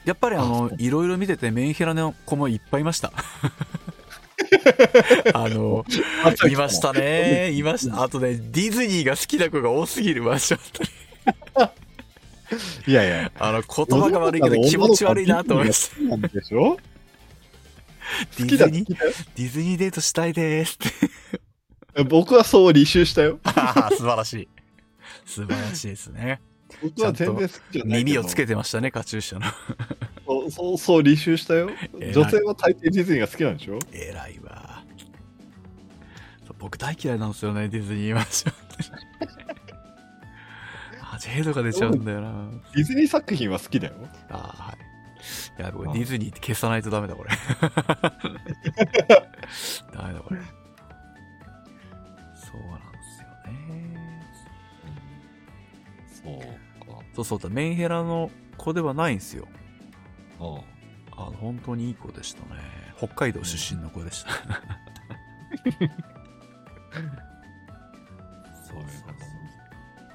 やっぱりあのあそう。いろいろ見ててメンヘラの子もいっぱいいました。[LAUGHS] あのいましたねいました。あとねディズニーが好きな子が多すぎる場所いやいや、あの、言葉が悪いけど気持ち悪いなと思います。なんでしょ？[LAUGHS] ディズニー、ディズニーデートしたいですって。僕はそう履修したよ。ああ、素晴らしい。素晴らしいですね。僕は全然好きじゃない。耳をつけてましたね、カチューシャの。そうそうそう履修したよ。女性は大抵ディズニーが好きなんでしょ？偉いわ。僕大嫌いなんですよね、ディズニーマンションって。8A とか出ちゃうんだよな。ディズニー作品は好きだよ。ああ、はい。いや、僕、ディズニーって消さないとダメだ、これ。[LAUGHS] ダメだ、これ。そうなんですよね。そうか。そうそうだ、メンヘラの子ではないんですよ。ああ。あの、本当にいい子でしたね。北海道出身の子でした。[LAUGHS]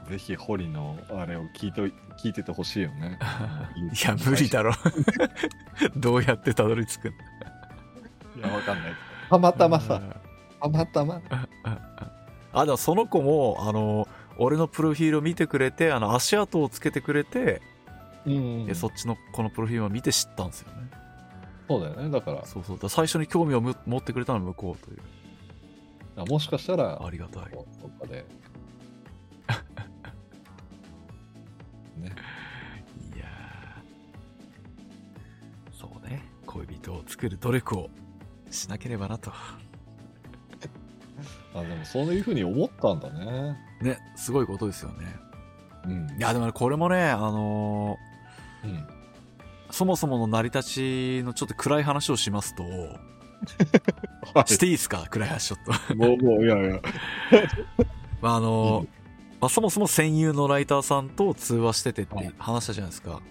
ぜひ堀のあれを聞いて聞いててほしいよね。[LAUGHS] いや、無理だろ。[LAUGHS] どうやってたどり着くんいや、わかんない。たまたまさ、たまたま。あ、でもその子も、あの、俺のプロフィールを見てくれて、あの、足跡をつけてくれて、うんでそっちの子のプロフィールを見て知ったんですよね。そうだよね。だから、そうそう。だから最初に興味をむ持ってくれたのは向こうという。あもしかしたら、ありがたい。どっかで。ね。いやーそうね。恋人を作る努力をしなければなと。[LAUGHS] あ、でもそういうふうに思ったんだね。ね、すごいことですよね。うんい。や、でもね、これもね、あのうん。ーそもそもの成り立ちのちょっと暗い話をしますと、[LAUGHS] していいですか？暗い話ちょっと。もう、もう、いやいや。[LAUGHS] まあ、あのーうんまあ、そもそも戦友のライターさんと通話しててって話したじゃないですか。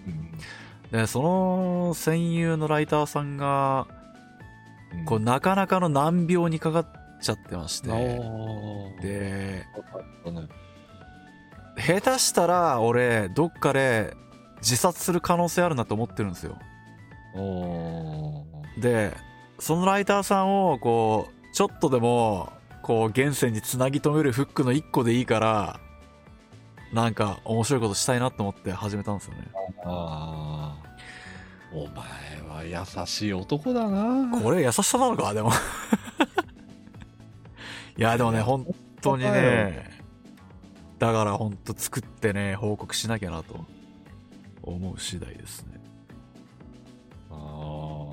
で、その戦友のライターさんが、うん。こう、なかなかの難病にかかっちゃってまして、で、下手したら俺、どっかで自殺する可能性あるなと思ってるんですよ。で、そのライターさんを、こう、ちょっとでも、こう、現世につなぎ止めるフックの一個でいいから、なんか面白いことしたいなと思って始めたんですよね。あーお前は優しい男だな。これ優しさなのかでも。[LAUGHS] いや、でもね、本当にね、だから本当作ってね、報告しなきゃなと思う次第ですね。あ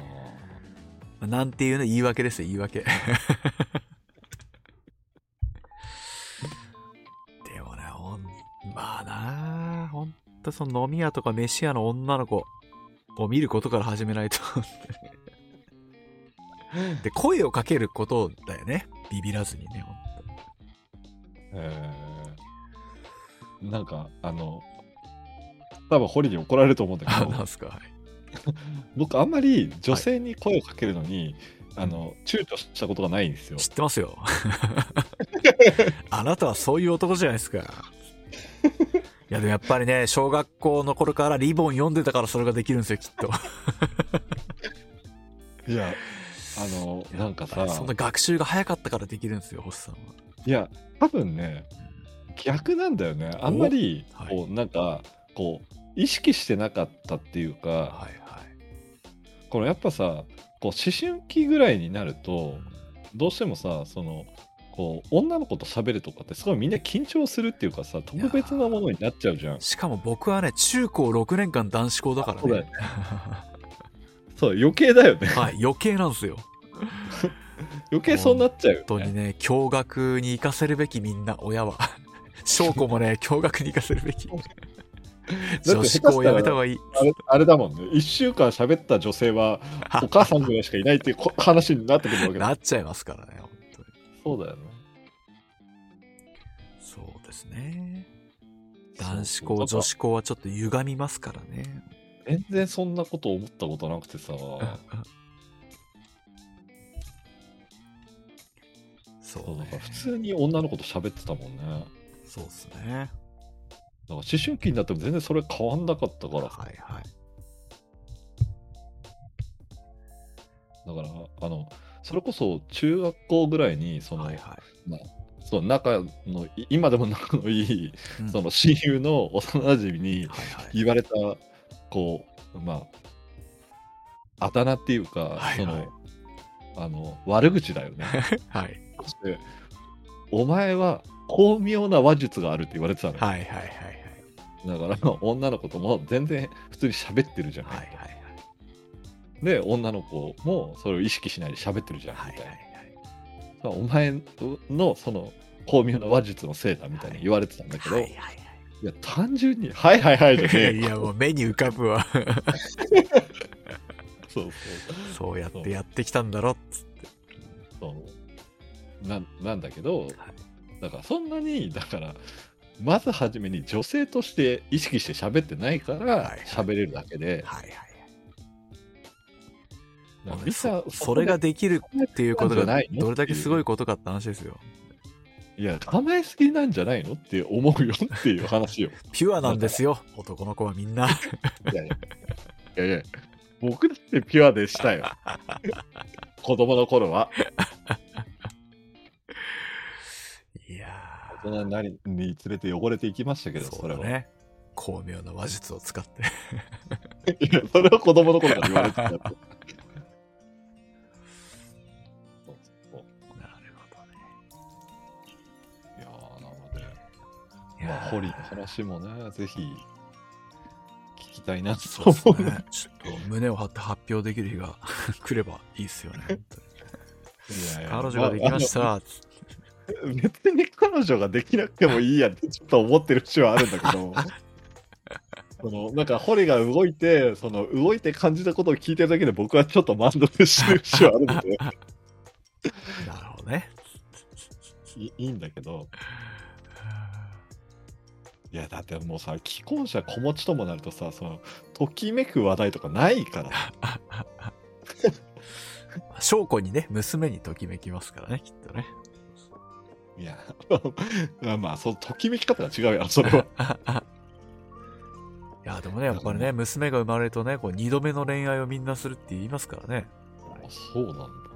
なんていうね、言い訳ですよ、言い訳。ほんとその飲み屋とか飯屋の女の子を見ることから始めないと。ー [LAUGHS] で、声をかけることだよね。ビビらずにね、ほんえーなんか、あの、多分ホリに怒られると思うんだけと。どなん、すか、はい。[LAUGHS] 僕あんまり女性に声をかけるのに、あの、躊躇したことがないんですよ。知ってますよ。[LAUGHS] あなたはそういう男じゃないですか。いやでもやっぱりね、小学校の頃からリボン読んでたからそれができるんですよ、きっと。[LAUGHS] いや、あの、なんかさ、そんな学習が早かったからできるんですよ、星さんは。いや、多分ね、逆なんだよね。あんまり、はいこう、なんか、こう、意識してなかったっていうか、はいはい。このやっぱさ、こう、思春期ぐらいになると、どうしてもさ、その、こう、女の子と喋るとかって、すごいみんな緊張するっていうかさ、特別なものになっちゃうじゃん。しかも僕はね、中高6年間男子校だからそうだよね。そう、余計だよね。はい、余計なんですよ。[LAUGHS] 余計そうなっちゃうよ、ね。本当にね、驚愕に行かせるべきみんな、親は。[LAUGHS] 証拠もね、[LAUGHS] 驚愕に行かせるべき。女子校やめた方がいい。あれあれだもんね。一週間喋った女性は、お母さんぐらいしかいないっていうこ話になってくるわけだ。なっちゃいますからね、本当に。そうだよね。ですね。男子校、女子校はちょっと歪みますからね。全然そんなこと思ったことなくてさ。そ [LAUGHS] そうねから普通に女の子と喋ってたもんね。そうですね。だから思春期になっても全然それ変わんなかったからさ。はいはい。だから、あの、それこそ中学校ぐらいに、その、はいはい。そう仲のい、今でも仲のいい、うんその親友の幼馴染にはいはい。言われた、こう、まあ、あだ名っていうか、はいはいその、あの、悪口だよね。[LAUGHS] はい。そして、お前は巧妙な話術があるって言われてたのよ。はいはいはいはい。だから、女の子とも全然普通に喋ってるじゃん。はいはいはい。で、女の子もそれを意識しないで喋ってるじゃん。はいはいみたいはい。な。お前のその巧妙な話術のせいだみたいに言われてたんだけど、いはいはいはい。や、単純に、はいはいはいじゃねえいや、もう目に浮かぶわ。[LAUGHS] そうそうそうやってやってきたんだろっつって。そうな。なんだけど、だからそんなに、だから、まずはじめに女性として意識して喋ってないかはいら喋れるだけで、はいはいなんかはい。ミサそそれができるっていうことがどれだけすごいことかって話ですよ。いや、構えすぎなんじゃないの？って思うよっていう話よ。[LAUGHS] ピュアなんですよ、男の子はみんな。いやいや、いやいや僕だってピュアでしたよ。[LAUGHS] 子供の頃は。いや大人になりに連れて汚れていきましたけー、ど、それは。ね。巧妙な話術を使って。いや、それは子供の頃から言われてたホリの話もね、ぜひ、聞きたいなとそう思う。ね。ちょっと胸を張って発表できる日が来ればいいですよね。いや彼女ができまし。ああ。別に彼女ができなくてもいいやってちょっと思ってる節はあるんだけど、そのなんか、ホリが動いて、その動いて感じたことを聞いてるだけで僕はちょっと満足してる節はあるので、なるほどね。いいいんだけど、いや、だってもうさ、既婚者子持ちともなるとさ、その、ときめく話題とかないから。[LAUGHS] 証拠にね、娘にときめきますからね、きっとね。いや、まあ、そのときめき方が違うやん、それは。[LAUGHS] いや、でもね、やっぱりね、娘が生まれるとね、こう、二度目の恋愛をみんなするって言いますからね。そうなんだ。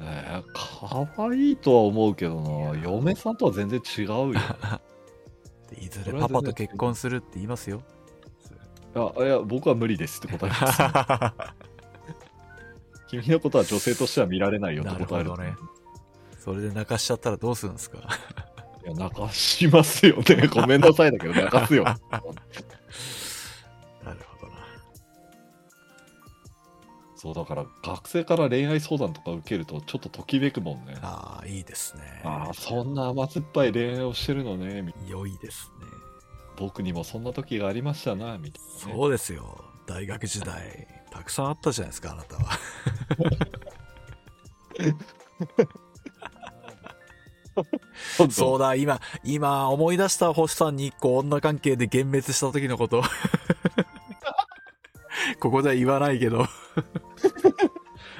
ええ可愛いとは思うけどな、嫁さんとは全然違うよ。で [LAUGHS] いずれパパと結婚するって言いますよ。あいや、僕は無理ですって答えます。[LAUGHS] 君のことは女性としては見られないよって答える。なるほどねそれで泣かしちゃったらどうするんですか？いや、泣かしますよね。ごめんなさいだけど、泣かすよ。[LAUGHS] そう、だから学生から恋愛相談とか受けると、ちょっとときめくもんね。ああ、いいですね。ああ、そんな甘酸っぱい恋愛をしてるのね。み良いですね。僕にもそんな時がありましたな、みたいな、ね。そうですよ。大学時代、たくさんあったじゃないですか、あなたは。そうだ、今、今思い出した星さんに一個女関係で幻滅した時のこと。[LAUGHS] ここでは言わないけど。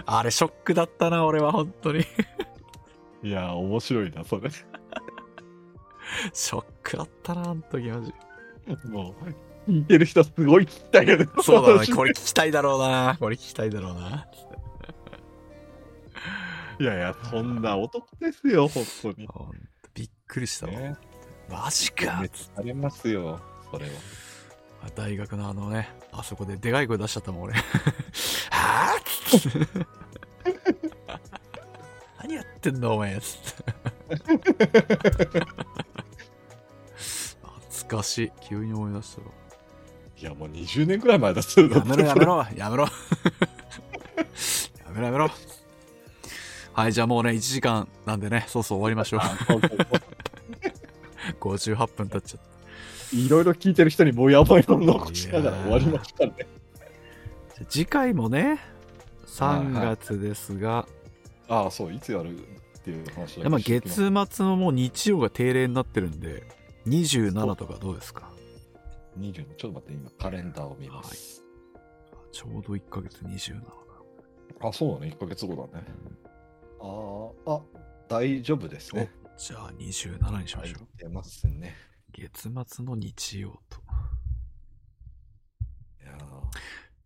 あれショックだったな、俺は本当に。いや、面白いな、それ。ショックだったな、あの時マジ。もう、聞いてる人すごい聞きたいよね。そうだね、のこれ聞きたいだろうな。これ聞きたいだろうな。いやいや、そんな男ですよ、本当に。びっくりしたわ。ね、マジか熱されますよ、それは。大学のあのね、あそこででかい声出しちゃったもん、俺。[LAUGHS] はぁ？何やってんの、お前。つって懐かしい。急に思い出したわ。いや、もう20年くらい前だったよやめろやめろ、やめろ。やめろやめろ。はい、じゃあもうね、1時間なんでね、そうそう終わりましょう。58 [LAUGHS] 分経っちゃった。いろいろ聞いてる人にもやもやを残しながら終わりましたね。次回もね、3月ですが、ああ、そう、いつやるっていう話だ月末のもう日曜が定例になってるんで、27とかどうですか？20ちょっと待って、今、カレンダーを見ます。ちょうど1ヶ月27だ。あ、そうだね、1ヶ月後だね。ああ、あ、大丈夫ですね。じゃあ27にしまはいしょう。、出ますね。月末の日曜と。いや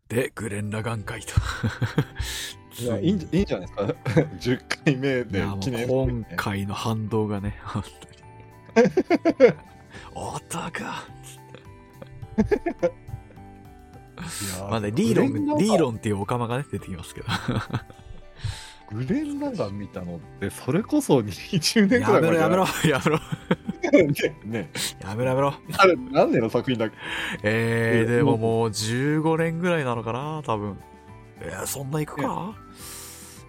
で、グレン・ラガン会と。ーいやいいんじゃいいんじゃないですか？[LAUGHS] 10回目で記念すべき今ね回の反動がね、本当に。おったか。まあね、リーロンリーロンっていうオカマがね、出てきますけど。グレン・ラガン見たのって、それこそ20年くらい前やめろやめろじやめろ [LAUGHS] ねねやめろやめろ。あれ、何年の作品だっけ？えー、えでももう15年ぐらいなのかな、多分。えー、そんないくか？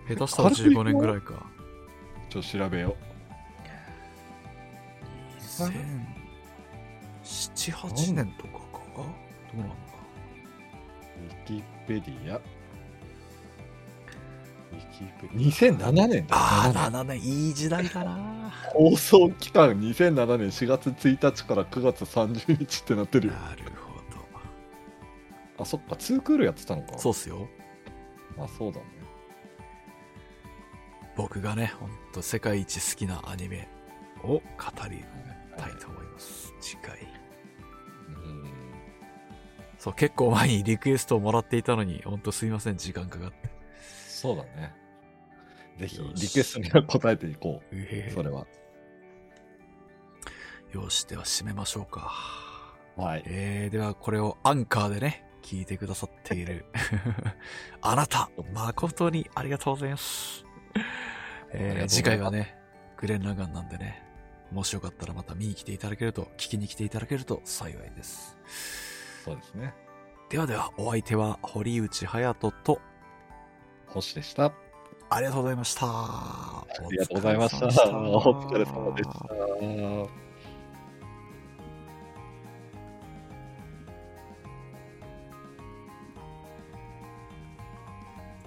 下手したら15年ぐらいか。ちょっと調べよ2007、8年とかかどうなのか。う。ウィキペディア。2007年ああ、7年、いい時代だな。放送期間2007年4月1日から9月30日ってなってるよ。なるほどあ、そっか、2クールやってたのか。そうっすよ。あ、そうだね。僕がね、ほんと世界一好きなアニメを語りたいと思います。次回。うんそう、結構前にリクエストをもらっていたのに、ほんとすいません、時間かかって。そうだね。ぜひ、リクエストには答えていこうへう。それは。よし、では締めましょうか。はい。えー、ではこれをアンカーでね、聞いてくださっている [LAUGHS] あなた、誠にありがとうございます。ありがとうございますえー、次回はね、グレン・ラガンなんでね、もしよかったらまた見に来ていただけると、聞きに来ていただけると幸いです。そうですね。ではでは、お相手は堀内隼人と、星でした。ありがとうございました。ありがとうございました。お疲れ様でした。